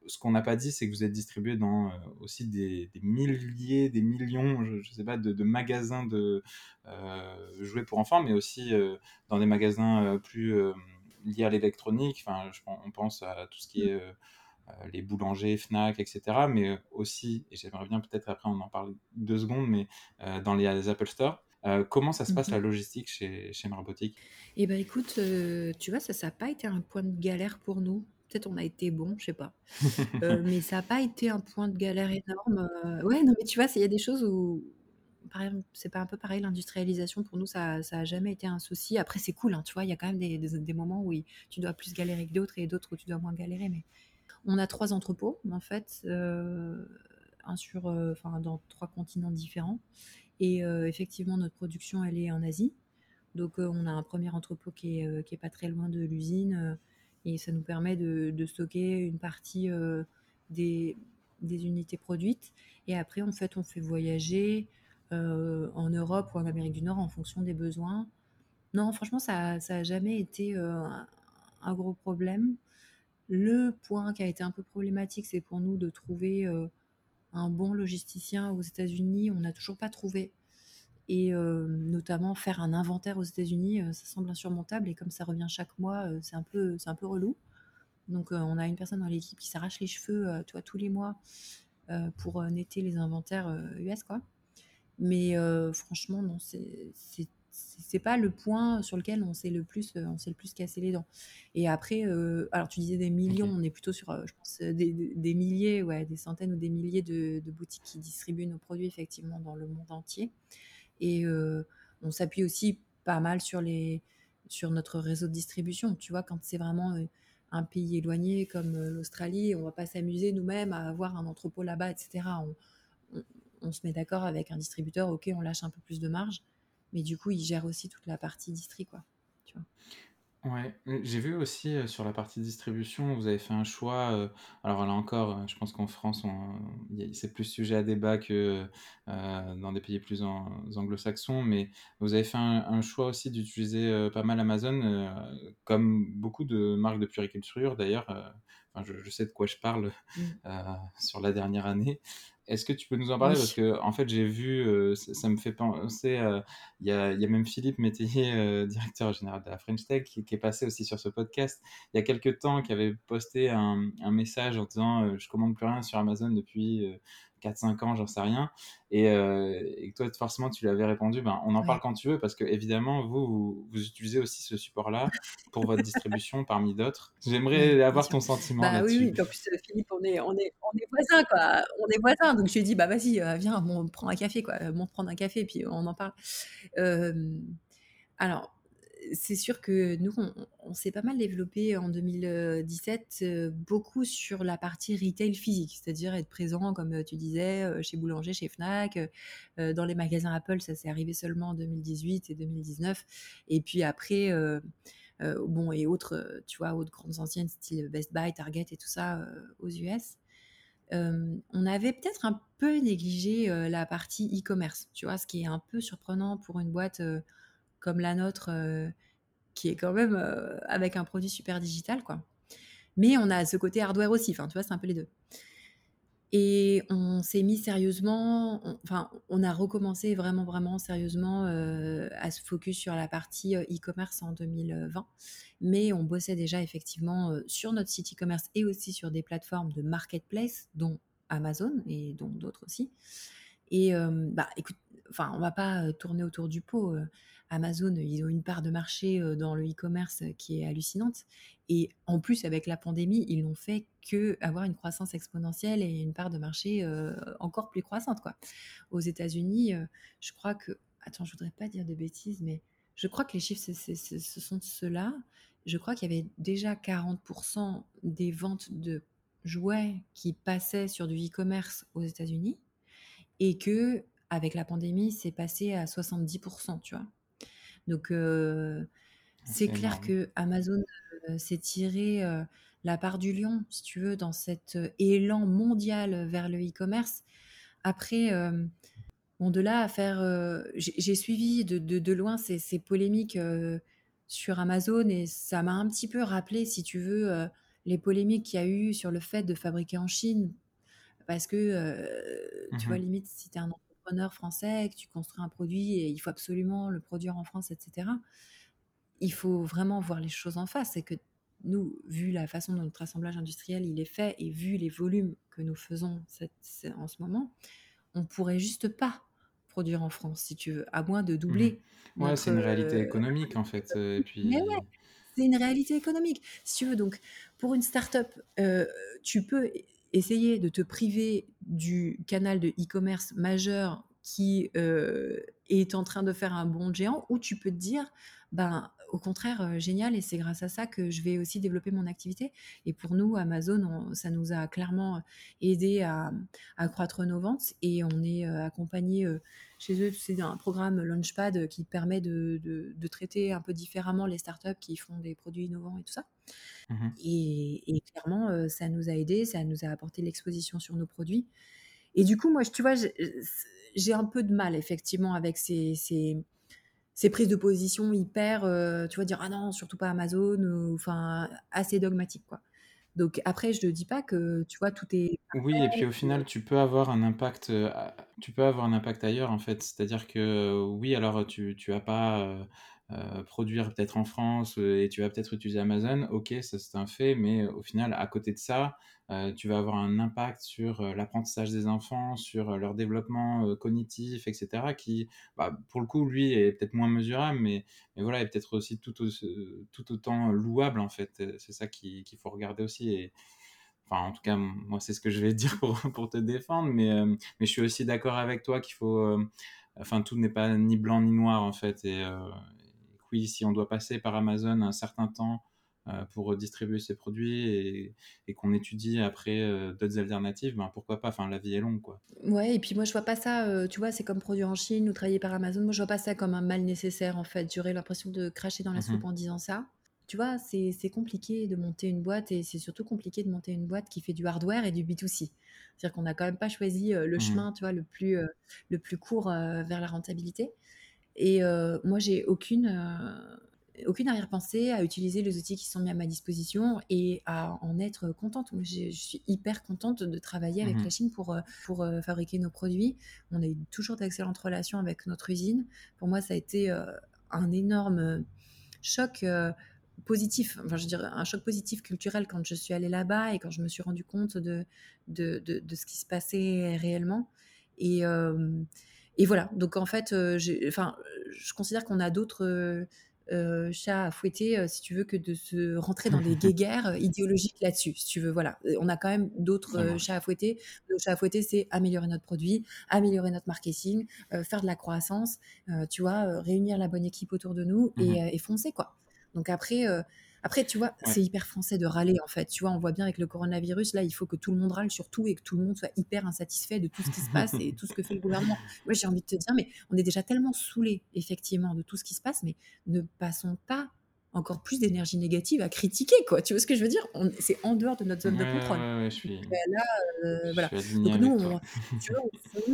ce qu'on n'a pas dit, c'est que vous êtes distribué dans, heu, aussi des des milliers, des millions, je je sais pas, de de magasins de, heu, jouets pour enfants, mais aussi, heu, dans des magasins, plus, liés à l'électronique. Enfin, je on pense à tout ce qui Mmh. est, les boulangers, Fnac et cetera, mais aussi et j'aimerais bien peut-être après on en parle 2 secondes, mais dans les Apple Store. Comment ça se passe la mh. logistique chez chez Marbotic? Et bah, écoute, tu vois, ça, ça a pas été un point de galère pour nous. Peut-être on a été bons, je sais pas. Heu, mais ça a pas été un point de galère énorme, heu, ouais, non, mais tu vois, il y a des choses où par exemple, c'est pas un peu pareil l'industrialisation pour nous, ça ça a jamais été un souci. Après c'est cool, hein, tu vois? Il y a quand même des des des moments où il tu dois plus galérer que d'autres et d'autres où tu dois moins galérer, mais on a 3 entrepôts en fait, heu, un sur, enfin dans 3 continents différents et effectivement notre production elle est en Asie. Donc on a un 1er entrepôt qui est, qui est pas très loin de l'usine, et ça nous permet de stocker une partie, heu, des des unités produites et après en fait on fait voyager, heu, en Europe ou en Amérique du Nord en fonction des besoins. Non franchement ça a ça jamais été, heu, un gros problème. Le point qui a été un peu problématique, c'est pour nous de trouver, un bon logisticien aux États-Unis. On n'a toujours pas trouvé et heu, notamment faire un inventaire aux États-Unis, heu, ça semble insurmontable et comme ça revient chaque mois, heu, c'est un peu c'est un peu relou. Donc on a une personne dans l'équipe qui s'arrache les cheveux, vois, tous les mois, pour, netter les inventaires, US quoi. Mais franchement non, c'est c'est c'est pas le point sur lequel on s'est le plus, on s'est le plus cassé les dents. Et après, alors tu disais des millions, on est plutôt sur, je pense, des des milliers, ouais, des centaines ou des milliers de de boutiques qui distribuent nos produits effectivement dans le monde entier. Et on s'appuie aussi pas mal sur les sur notre réseau de distribution. Tu vois, quand c'est vraiment, un pays éloigné comme, l'Australie, on va pas s'amuser nous-mêmes à avoir un entrepôt là-bas et cetera. On on on se met d'accord avec un distributeur, OK, on lâche un peu plus de marge, mais du coup, il gère aussi toute la partie distri, quoi, tu vois? Ouais, mmh, j'ai vu aussi, heu, sur la partie distribution, vous avez fait un choix, heu, alors là encore, heu, je pense qu'en France, on il y a c'est plus sujet à débat que, heu, dans des pays plus an anglo-saxons, mais vous avez fait un un choix aussi d'utiliser, heu, pas mal Amazon, heu, comme beaucoup de marques de puériculture d'ailleurs, heu, enfin je je sais de quoi je parle, Mmh. heu, sur la dernière année. Est-ce que tu peux nous en parler? Parce Oui. qu'en fait, j'ai vu, heu, ça ça me fait penser, il y a y a même Philippe Métayer, heu, directeur général de la French Tech, qui qui est passé aussi sur ce podcast, il y a quelque temps, qui avait posté un un message en disant, heu: «Je commande plus rien sur Amazon depuis, 4-5 ans», j'en sais rien et heu et toi forcément tu lui avais répondu: «Ben, on en parle quand tu veux», parce qu'évidemment vous, vous vous utilisez aussi ce support-là pour votre distribution parmi d'autres. J'aimerais avoir ton sentiment Bah, oui, là-dessus. oui, en plus, Philippe, on est on est on est voisins, quoi, on est voisins, donc je lui ai dit: «Bah, vas-y, heu, viens, on prend un café, quoi, monte prendre un café, puis on en parle». Alors, c'est sûr que nous, on s'est pas mal développés en 2017, heu, beaucoup sur la partie retail physique, c'est-à-dire être présent, comme tu disais, heu, chez Boulanger, chez Fnac, dans les magasins Apple, ça s'est arrivé seulement en 2018 et 2019 et puis après, bon et autres, tu vois, autres grandes anciennes style Best Buy, Target et tout ça, aux US. On avait peut-être un peu négligé, la partie e-commerce, tu vois? Ce qui est un peu surprenant pour une boîte, comme la nôtre, heu, qui est quand même, heu, avec un produit super digital, quoi. Mais on a ce côté hardware aussi, enfin, tu vois, c'est un peu les 2. Et on s'est mis sérieusement, on enfin, on a recommencé vraiment, vraiment sérieusement, heu, à se focus sur la partie, e-commerce en 2020. Mais on bossait déjà effectivement, sur notre site e-commerce et aussi sur des plateformes de marketplace, dont Amazon et dont d'autres aussi. Et hem, bah, écoute, enfin, on va pas, tourner autour du pot, Amazon, ils ont une part de marché, heu, dans le e-commerce qui est hallucinante et en plus, avec la pandémie, ils n'ont fait qu'avoir une croissance exponentielle et une part de marché, heu, encore plus croissante, quoi. Aux États-Unis, je crois que attends, je voudrais pas dire de bêtises, mais je crois que les chiffres, ce sont ceux-là. Je crois qu'il y avait déjà 40 % des ventes de jouets qui passaient sur du e-commerce aux États-Unis et qu'avec la pandémie, c'est passé à 70 %, tu vois? Donc heu, Ah, c'est clair énorme. qu'Amazon, heu, s'est tiré, heu, la part du lion, si tu veux, dans cet élan mondial vers le e-commerce. Après, bon, de là à faire, j'ai suivi de de de loin ces ces polémiques, sur Amazon et ça m'a un petit peu rappelé, si tu veux, les polémiques qu'il y a eu sur le fait de fabriquer en Chine. Parce que, Mmh tu vois, mh. limite, si tu es un entrepreneur français et que tu construis un produit et il faut absolument le produire en France et cetera. Il faut vraiment voir les choses en face. C'est que nous, vu la façon dont notre assemblage industriel, il est fait et vu les volumes que nous faisons cette en ce moment, on pourrait juste pas produire en France, si tu veux, à moins de Mmh doubler Ouais, c'est une réalité heu, économique, en fait, heu et mais ouais, puis c'est une réalité économique. Si tu veux, donc pour une start-up, heu, tu peux essayer de te priver du canal de e-commerce majeur qui, heu, est en train de faire un bond géant ou tu peux te dire: «Ben, au contraire, heu, génial et c'est grâce à ça que je vais aussi développer mon activité» et pour nous, Amazon, on ça nous a clairement aidés à, mmh, à accroître nos ventes et on est, heu, accompagnés, heu, chez eux, a un programme Launchpad qui permet de de de traiter un peu différemment les start-up qui font des produits innovants et tout ça. Mmh mh. Et et clairement, ça nous a aidés, ça nous a apporté l'exposition sur nos produits et du coup, moi, tu vois, j'ai un peu de mal effectivement avec ces ces ces prises de position hyper, heu, tu vois, dire: «Ah non, surtout pas Amazon», ou enfin, assez dogmatique, quoi. Donc après, je dis pas que, tu vois, tout est Oui et puis, au final, tu peux avoir un impact, heu, a tu peux avoir un impact ailleurs, en fait. C'est-à-dire que, oui, alors tu tu as pas, heu produire peut-être en France et tu vas peut-être utiliser Amazon, ok, ça c'est un fait, mais au final, à côté de ça, tu vas avoir un impact sur l'apprentissage des enfants, sur leur développement cognitif, etc., qui, bah, pour le coup, lui, est peut-être moins mesurable, mais, mais voilà, est peut-être aussi tout, autant louable, en fait. C'est ça qu'il faut regarder aussi. Et, Enfin, en tout cas, moi, c'est ce que je vais dire pour, te défendre, mais, euh, mais je suis aussi d'accord avec toi qu'il faut. Euh, enfin, tout n'est pas ni blanc ni noir, en fait. Euh, oui, si on doit passer par Amazon un certain temps pour distribuer ses produits et, et qu'on étudie après d'autres alternatives, ben pourquoi pas Enfin, la vie est longue, quoi. Ouais, et puis moi, je vois pas ça, tu vois, c'est comme produire en Chine ou travailler par Amazon. Moi, je vois pas ça comme un mal nécessaire, en fait. J'aurais l'impression de cracher dans la soupe en disant ça tu vois, c'est compliqué de monter une boîte et c'est surtout compliqué de monter une boîte qui fait du hardware et du B2C. C'est-à-dire qu'on n'a quand même pas choisi le mmh. chemin, tu vois, le plus, le plus court vers la rentabilité. Et moi, j'ai aucune, aucune arrière-pensée à utiliser les outils qui sont mis à ma disposition et à en être contente. Moi, je suis hyper contente de travailler avec mmh la Chine pour, pour fabriquer nos produits. On a eu toujours d'excellentes relations avec notre usine. Pour moi, ça a été un énorme choc positif, enfin je dirais un choc positif culturel quand je suis allée là-bas et quand je me suis rendu compte de, de, de, ce qui se passait réellement. Et, euh, et voilà, donc en fait, euh, enfin, je considère qu'on a d'autres euh, chats à fouetter, si tu veux, que de se rentrer dans des guéguerres idéologiques là-dessus, si tu veux. Voilà, on a quand même d'autres chats à fouetter. Le chat à fouetter, c'est améliorer notre produit, améliorer notre marketing, faire de la croissance, tu vois, réunir la bonne équipe autour de nous et, mmh et foncer, quoi. Donc après, euh, après tu vois, c'est hyper français de râler en fait. Tu vois, on voit bien avec le coronavirus, là, il faut que tout le monde râle sur tout et que tout le monde soit hyper insatisfait de tout ce qui se passe et tout ce que fait le gouvernement. Moi, j'ai envie de te dire, mais on est déjà tellement saoulé effectivement de tout ce qui se passe, mais ne passons pas encore plus d'énergie négative à critiquer, quoi. Tu vois ce que je veux dire? C'est en dehors de notre zone de contrôle. Ouais, je suis... Bah, là, euh, voilà. Donc nous, on, tu vois,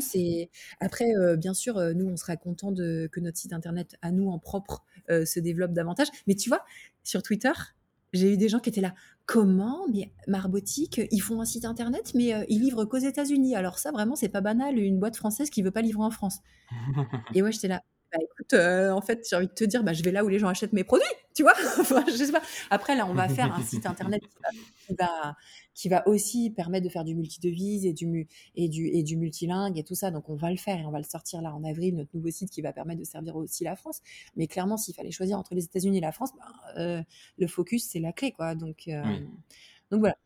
c'est après, euh, bien sûr, euh, nous, on sera content de que notre site internet à nous en propre se développe davantage. Mais tu vois, sur Twitter, j'ai eu des gens qui étaient là. Comment? Mais Marbotique, ils font un site internet, mais ils livrent qu'aux États-Unis. Alors ça, vraiment, c'est pas banal, une boîte française qui veut pas livrer en France. Et ouais, j'étais là. Bah, écoute, en fait, j'ai envie de te dire, bah, je vais là où les gens achètent mes produits, tu vois? je sais pas. Après, là, on va faire un site internet qui va, qui va, aussi permettre de faire du multi-devise et du, et, du, et du multilingue et tout ça. Donc, on va le faire et on va le sortir là en avril, notre nouveau site qui va permettre de servir aussi la France. Mais clairement, s'il fallait choisir entre les États-Unis et la France, ben, le focus, c'est la clé, quoi. Donc, donc voilà.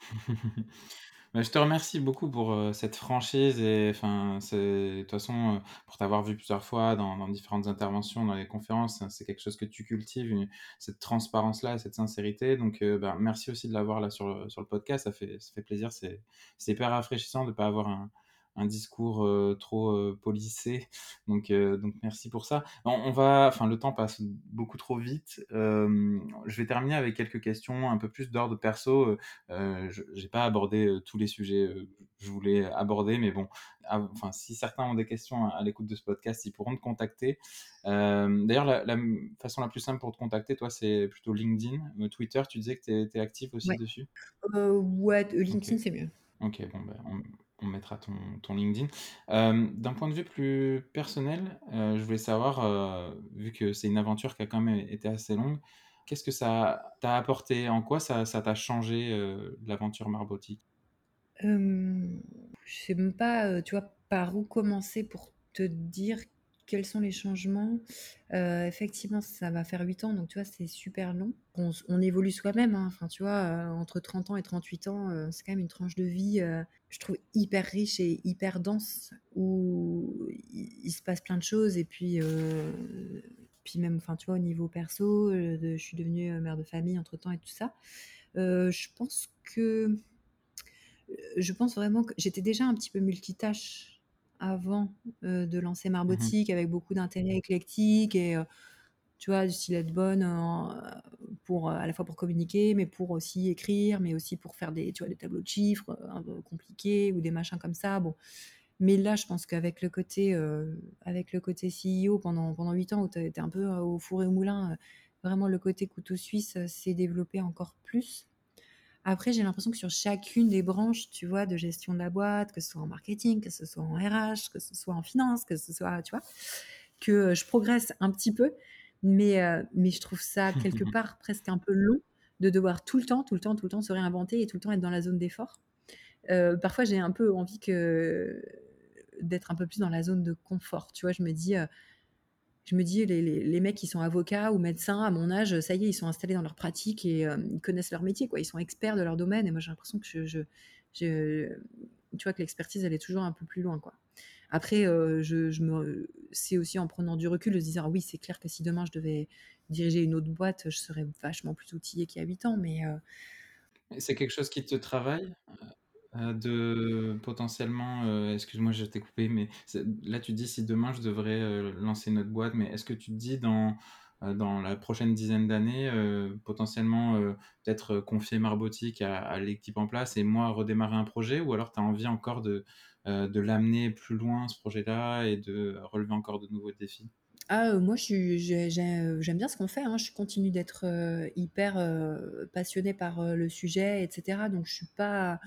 Bah, je te remercie beaucoup pour euh, cette franchise et enfin, de toute façon, euh, pour t'avoir vu plusieurs fois dans, différentes interventions, dans les conférences, c'est quelque chose que tu cultives, cette transparence-là, cette sincérité. Donc, euh, bah, merci aussi de l'avoir là sur le, sur le podcast. Ça fait, ça fait plaisir. C'est hyper rafraîchissant de ne pas avoir un, un discours euh, trop euh, policé. Donc, euh, donc merci pour ça. On, va, enfin, le temps passe beaucoup trop vite. je vais terminer avec quelques questions un peu plus d'ordre perso. je n'ai pas abordé tous les sujets que je voulais aborder, mais bon, enfin, si certains ont des questions à, l'écoute de ce podcast, ils pourront te contacter. D'ailleurs, la, façon la plus simple pour te contacter, toi, c'est plutôt LinkedIn. Twitter, tu disais que tu étais actif aussi dessus? Ouais, LinkedIn, c'est mieux. Ok, bon, ben, on, on mettra ton, ton LinkedIn. Euh, d'un point de vue plus personnel, euh, je voulais savoir, euh, vu que c'est une aventure qui a quand même été assez longue, qu'est-ce que ça t'a apporté En quoi ça t'a changé l'aventure marbotique? Je sais même pas, tu vois, par où commencer pour te dire quels sont les changements? Euh, Effectivement, ça va faire 8 ans, donc tu vois, c'est super long. On, évolue soi-même, hein. enfin, tu vois, euh, entre 30 ans et 38 ans, euh, c'est quand même une tranche de vie, je trouve, hyper riche et hyper dense, où il, se passe plein de choses, et puis, puis même, enfin, tu vois, au niveau perso, je suis devenue mère de famille entre-temps et tout ça. je pense que... Je pense vraiment que j'étais déjà un petit peu multitâche avant de lancer Marbotique mmh avec beaucoup d'intérêt éclectique et tu vois, du style être bonne pour à la fois pour communiquer, mais pour aussi écrire, mais aussi pour faire des, tu vois, des tableaux de chiffres un peu compliqués ou des machins comme ça. Bon, mais là, je pense qu'avec le côté avec le côté CEO pendant pendant huit ans où tu étais un peu au four et au moulin, vraiment le côté couteau suisse s'est développé encore plus. Après, j'ai l'impression que sur chacune des branches, tu vois, de gestion de la boîte, que ce soit en marketing, que ce soit en RH, que ce soit en finance, que ce soit, tu vois, que je progresse un petit peu. Mais, heu, mais je trouve ça quelque part presque un peu long de devoir tout le temps, tout le temps, tout le temps se réinventer et tout le temps être dans la zone d'effort. Heu, parfois j'ai un peu envie que d'être un peu plus dans la zone de confort, tu vois? Je me dis, je me dis les les les mecs qui sont avocats ou médecins à mon âge, ça y est, ils sont installés dans leur pratique et hem, ils connaissent leur métier, quoi. Ils sont experts de leur domaine et moi j'ai l'impression que je je je tu vois, que l'expertise, elle est toujours un peu plus loin, quoi. Après, heu, je je me c'est aussi en prenant du recul de se dire: «Oui, c'est clair que si demain je devais diriger une autre boîte, je serais vachement plus outillée qu'il y a 8 ans», mais Et c'est quelque chose qui te travaille? Heu, de potentiellement, heu, excuse-moi, je t'ai coupé, mais là, tu dis: «Si demain je devrais, heu, lancer une autre boîte», mais est-ce que tu te dis dans, dans la prochaine dizaine d'années, potentiellement, peut-être, confier à l'équipe en place et moi redémarrer un projet? Ou alors tu as envie encore de, de l'amener plus loin ce projet-là et de relever encore de nouveaux défis? Ah, moi j'aime bien ce qu'on fait, hein. Je continue d'être, hyper, passionnée par, le sujet et cetera, donc je suis pas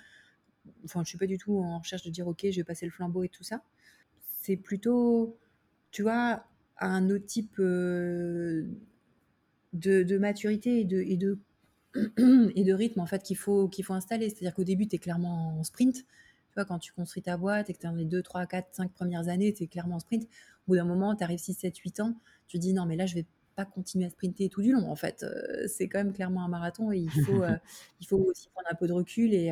enfin, je suis pas du tout en recherche de dire: «OK, je vais passer le flambeau» et tout ça. C'est plutôt, tu vois, un autre type, heu, de maturité et de et de et de rythme en fait qu'il faut qu'il faut installer. C'est-à-dire qu'au début, tu es clairement en sprint. Tu vois, quand tu construis ta boîte et que tu es dans les 2-3-4-5 premières années, tu es clairement en sprint. Au bout d'un moment, tu arrives 6-7-8 ans, tu dis: «Non, mais là, je vais pas continuer à sprinter tout du long, en fait, heu, c'est quand même clairement un marathon et il faut, heu, il faut aussi prendre un peu de recul et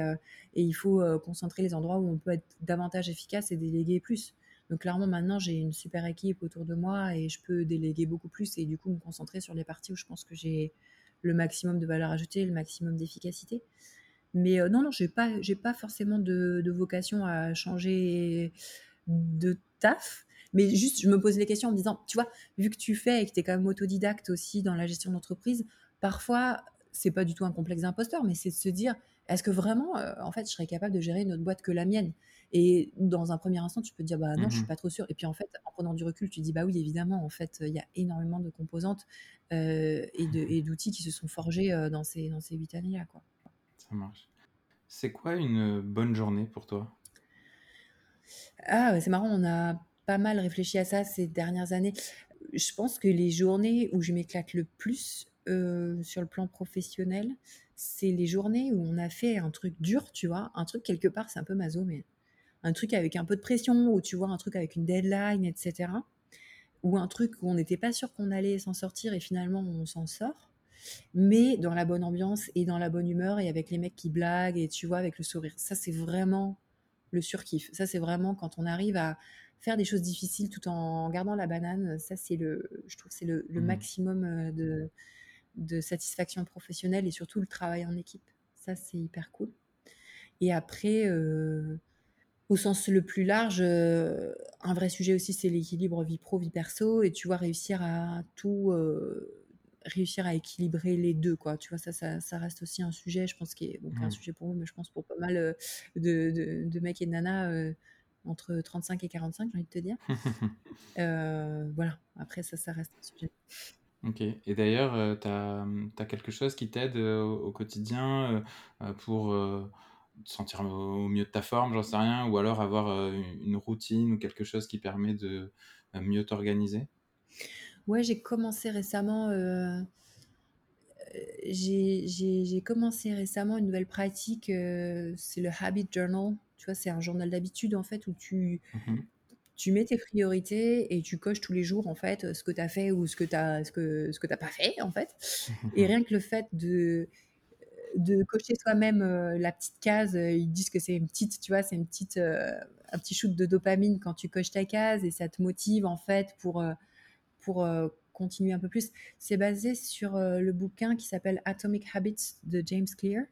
et il faut, concentrer les endroits où on peut être davantage efficace et déléguer plus». Donc clairement, maintenant, j'ai une super équipe autour de moi et je peux déléguer beaucoup plus et du coup, me concentrer sur les parties où je pense que j'ai le maximum de valeur ajoutée, le maximum d'efficacité. Mais non, non, j'ai pas j'ai pas forcément de de vocation à changer de taf, mais juste je me pose les questions en me disant: «Tu vois, vu que tu fais et que tu es quand même autodidacte aussi dans la gestion d'entreprise, parfois, c'est pas du tout un complexe d'imposteur, mais c'est de se dire: «Est-ce que vraiment, heu, en fait, je serais capable de gérer une autre boîte que la mienne?» et dans un premier instant, tu peux te dire: «Bah non, Mmh je suis mh. pas trop sûre» et puis en fait, en prenant du recul, tu dis: «Bah oui, évidemment, en fait, il y a énormément de composantes, heu et et d'outils qui se sont forgés, heu, dans ces dans ces 8 années-là, quoi». Ça marche. C'est quoi une, bonne journée pour toi? Ah, c'est marrant, on a pas mal réfléchi à ça ces dernières années. Je pense que les journées où je m'éclate le plus, heu, sur le plan professionnel, c'est les journées où on a fait un truc dur, tu vois? Un truc quelque part, c'est un peu maso, mais un truc avec un peu de pression, ou tu vois, un truc avec une deadline et cetera. Ou un truc où on n'était pas sûr qu'on allait s'en sortir et finalement on s'en sort, mais dans la bonne ambiance et dans la bonne humeur et avec les mecs qui blaguent et tu vois, avec le sourire. Ça, c'est vraiment le surkiff. Ça, c'est vraiment quand on arrive à faire des choses difficiles tout en gardant la banane. Ça, c'est le je trouve c'est le le Mmh. maximum, heu, de de satisfaction professionnelle et surtout le travail en équipe. Ça, c'est hyper cool et après, heu, au sens le plus large, heu, un vrai sujet aussi, c'est l'équilibre vie pro, vie perso et tu vois, réussir à tout, réussir à équilibrer les 2 quoi. Tu vois, ça ça ça reste aussi un sujet, je pense, qui est bon, est un Mmh. sujet pour vous, mais je pense pour pas mal, de de de mecs et de nanas, entre 35 et 45, j'ai envie de te dire. Heu, voilà, après ça, ça reste un sujet. OK et d'ailleurs, heu, tu as, as quelque chose qui t'aide, heu, au quotidien, heu, pour, te sentir au au mieux de ta forme, j'en sais rien, ou alors avoir, une routine ou quelque chose qui permet de, mieux t'organiser? Ouais, j'ai commencé récemment, j'ai commencé récemment une nouvelle pratique, c'est le habit journal. Tu vois, c'est un journal d'habitude, en fait, où tu Mmh mh. tu mets tes priorités et tu coches tous les jours, en fait, ce que tu as fait ou ce que tu as ce que ce que as pas fait, en fait et rien que le fait de de cocher soi-même, heu, la petite case, heu, ils disent que c'est une petite tu vois, c'est une petite, un petit shoot de dopamine quand tu coches ta case et ça te motive, en fait, pour, pour, continuer un peu plus. C'est basé sur, le bouquin qui s'appelle Atomic Habits de James Clear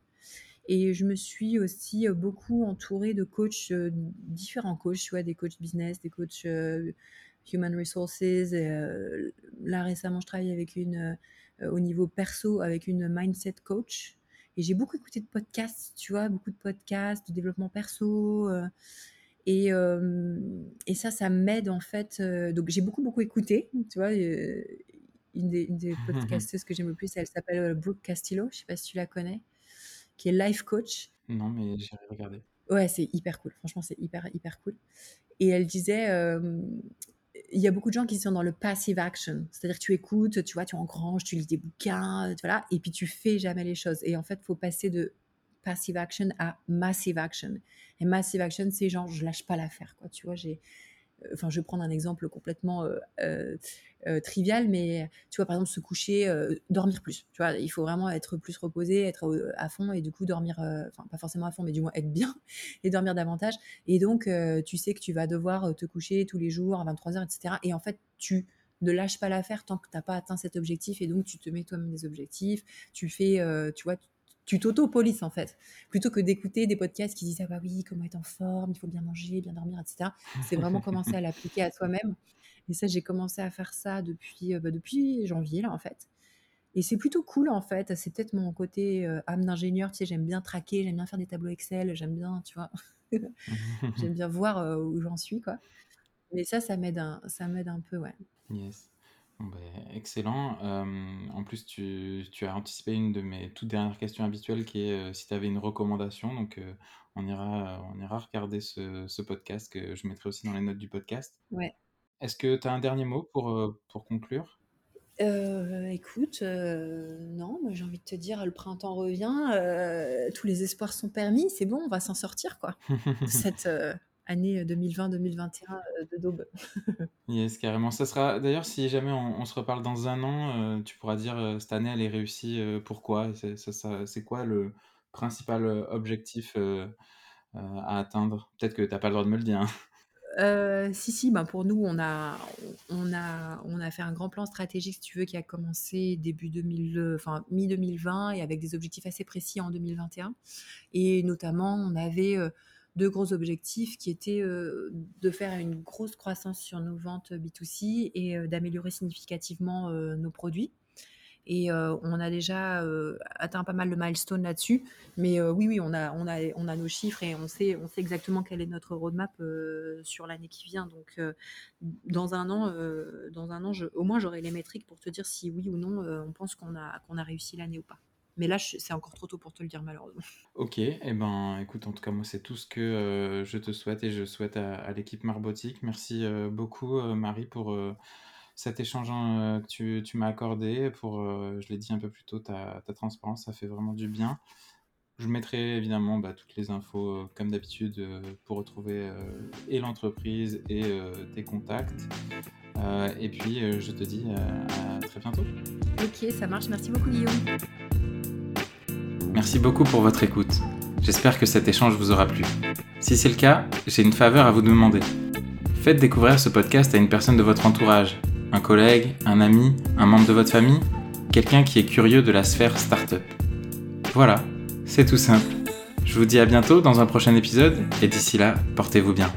et je me suis aussi, heu, beaucoup entourée de coachs, heu, différents coachs, tu vois? Des coachs business, des coachs, heu, human resources et là récemment, je travaille avec une, au niveau perso, avec une mindset coach et j'ai beaucoup écouté de podcasts, tu vois? Beaucoup de podcasts de développement perso, et et ça, ça m'aide en fait, donc j'ai beaucoup, beaucoup écouté, tu vois? Une des une des podcasteuses que j'aime le plus, elle s'appelle, Brooke Castillo, je sais pas si tu la connais? Qui est life coach. Non, mais j'irai regarder. Ouais, c'est hyper cool. Franchement, c'est hyper, hyper cool et elle disait, hem, il y a beaucoup de gens qui sont dans le passive action, c'est-à-dire tu écoutes, tu vois, tu engranges, tu lis des bouquins, voilà, et puis tu fais jamais les choses. Et en fait, il faut passer de passive action à massive action. Et massive action, c'est genre, je lâche pas l'affaire, quoi. Tu vois, j'ai, euh, enfin, je vais prendre un exemple complètement euh, euh, trivial, mais tu vois, par exemple, se coucher, dormir plus. Tu vois, il faut vraiment être plus reposé, être à fond et du coup dormir, enfin, pas forcément à fond, mais du moins être bien et dormir davantage. Et donc, tu sais que tu vas devoir te coucher tous les jours à 23h, etc. Et en fait, tu ne lâches pas l'affaire tant que tu n'as pas atteint cet objectif et donc tu te mets toi-même des objectifs, tu fais, tu vois, tu t'auto-polices en fait. Plutôt que d'écouter des podcasts qui disent Ah bah oui, comment être en forme, il faut bien manger, bien dormir, etc. C'est vraiment commencer à l'appliquer à soi-même. Et ça, j'ai commencé à faire ça depuis, euh, bah, depuis janvier, là, en fait. Et c'est plutôt cool, en fait. C'est peut-être mon côté euh, âme d'ingénieur. Tu sais, j'aime bien traquer, j'aime bien faire des tableaux Excel, j'aime bien, tu vois. j'aime bien voir euh, où j'en suis, quoi. Mais ça, ça m'aide un, ça m'aide un peu, ouais. Yes. Ben, excellent. en plus, tu, as anticipé une de mes toutes dernières questions habituelles qui est si tu avais une recommandation. Donc, on, ira, on ira regarder ce, podcast que je mettrai aussi dans les notes du podcast. Ouais. Est-ce que tu as un dernier mot pour, pour conclure? Écoute, non, moi j'ai envie de te dire, le printemps revient, tous les espoirs sont permis, c'est bon, on va s'en sortir, quoi. Cette, année 2020-2021 euh, euh, de Daube. yes, carrément. Ça sera d'ailleurs si jamais on, se reparle dans un an, euh, tu pourras dire cette année elle est réussie, pourquoi? C'est quoi le principal objectif à atteindre? Peut-être que tu n'as pas le droit de me le dire. Hein. si, si, bah pour nous, on a, on, a, on a fait un grand plan stratégique, si tu veux, qui a commencé début 2000, enfin mi-2020 et avec des objectifs assez précis en 2021. Et notamment, on avait deux gros objectifs qui étaient euh, de faire une grosse croissance sur nos ventes B2C et euh, d'améliorer significativement euh, nos produits. Et on a déjà atteint pas mal de milestones là-dessus. Mais oui, oui, on a, on, a, on a nos chiffres et on sait, on sait exactement quelle est notre roadmap sur l'année qui vient. Donc, dans un an, dans un an au moins, j'aurai les métriques pour te dire si oui ou non on pense qu'on a, qu'on a réussi l'année ou pas. Mais là, c'est encore trop tôt pour te le dire, malheureusement. Ok, et eh ben, écoute, en tout cas, moi, c'est tout ce que euh, je te souhaite et je souhaite à, l'équipe Marbotique. Merci euh, beaucoup, euh, Marie, pour cet échange que tu, m'as accordé, pour, je l'ai dit un peu plus tôt, ta, transparence, ça fait vraiment du bien. Je mettrai évidemment bah, toutes les infos, comme d'habitude, pour retrouver et l'entreprise et tes contacts. et puis, je te dis à très bientôt. Ok, ça marche. Merci beaucoup, Guillaume. Merci beaucoup pour votre écoute. J'espère que cet échange vous aura plu. Si c'est le cas, j'ai une faveur à vous demander. Faites découvrir ce podcast à une personne de votre entourage, un collègue, un ami, un membre de votre famille, quelqu'un qui est curieux de la sphère startup. Voilà, c'est tout simple. Je vous dis à bientôt dans un prochain épisode et d'ici là, portez-vous bien.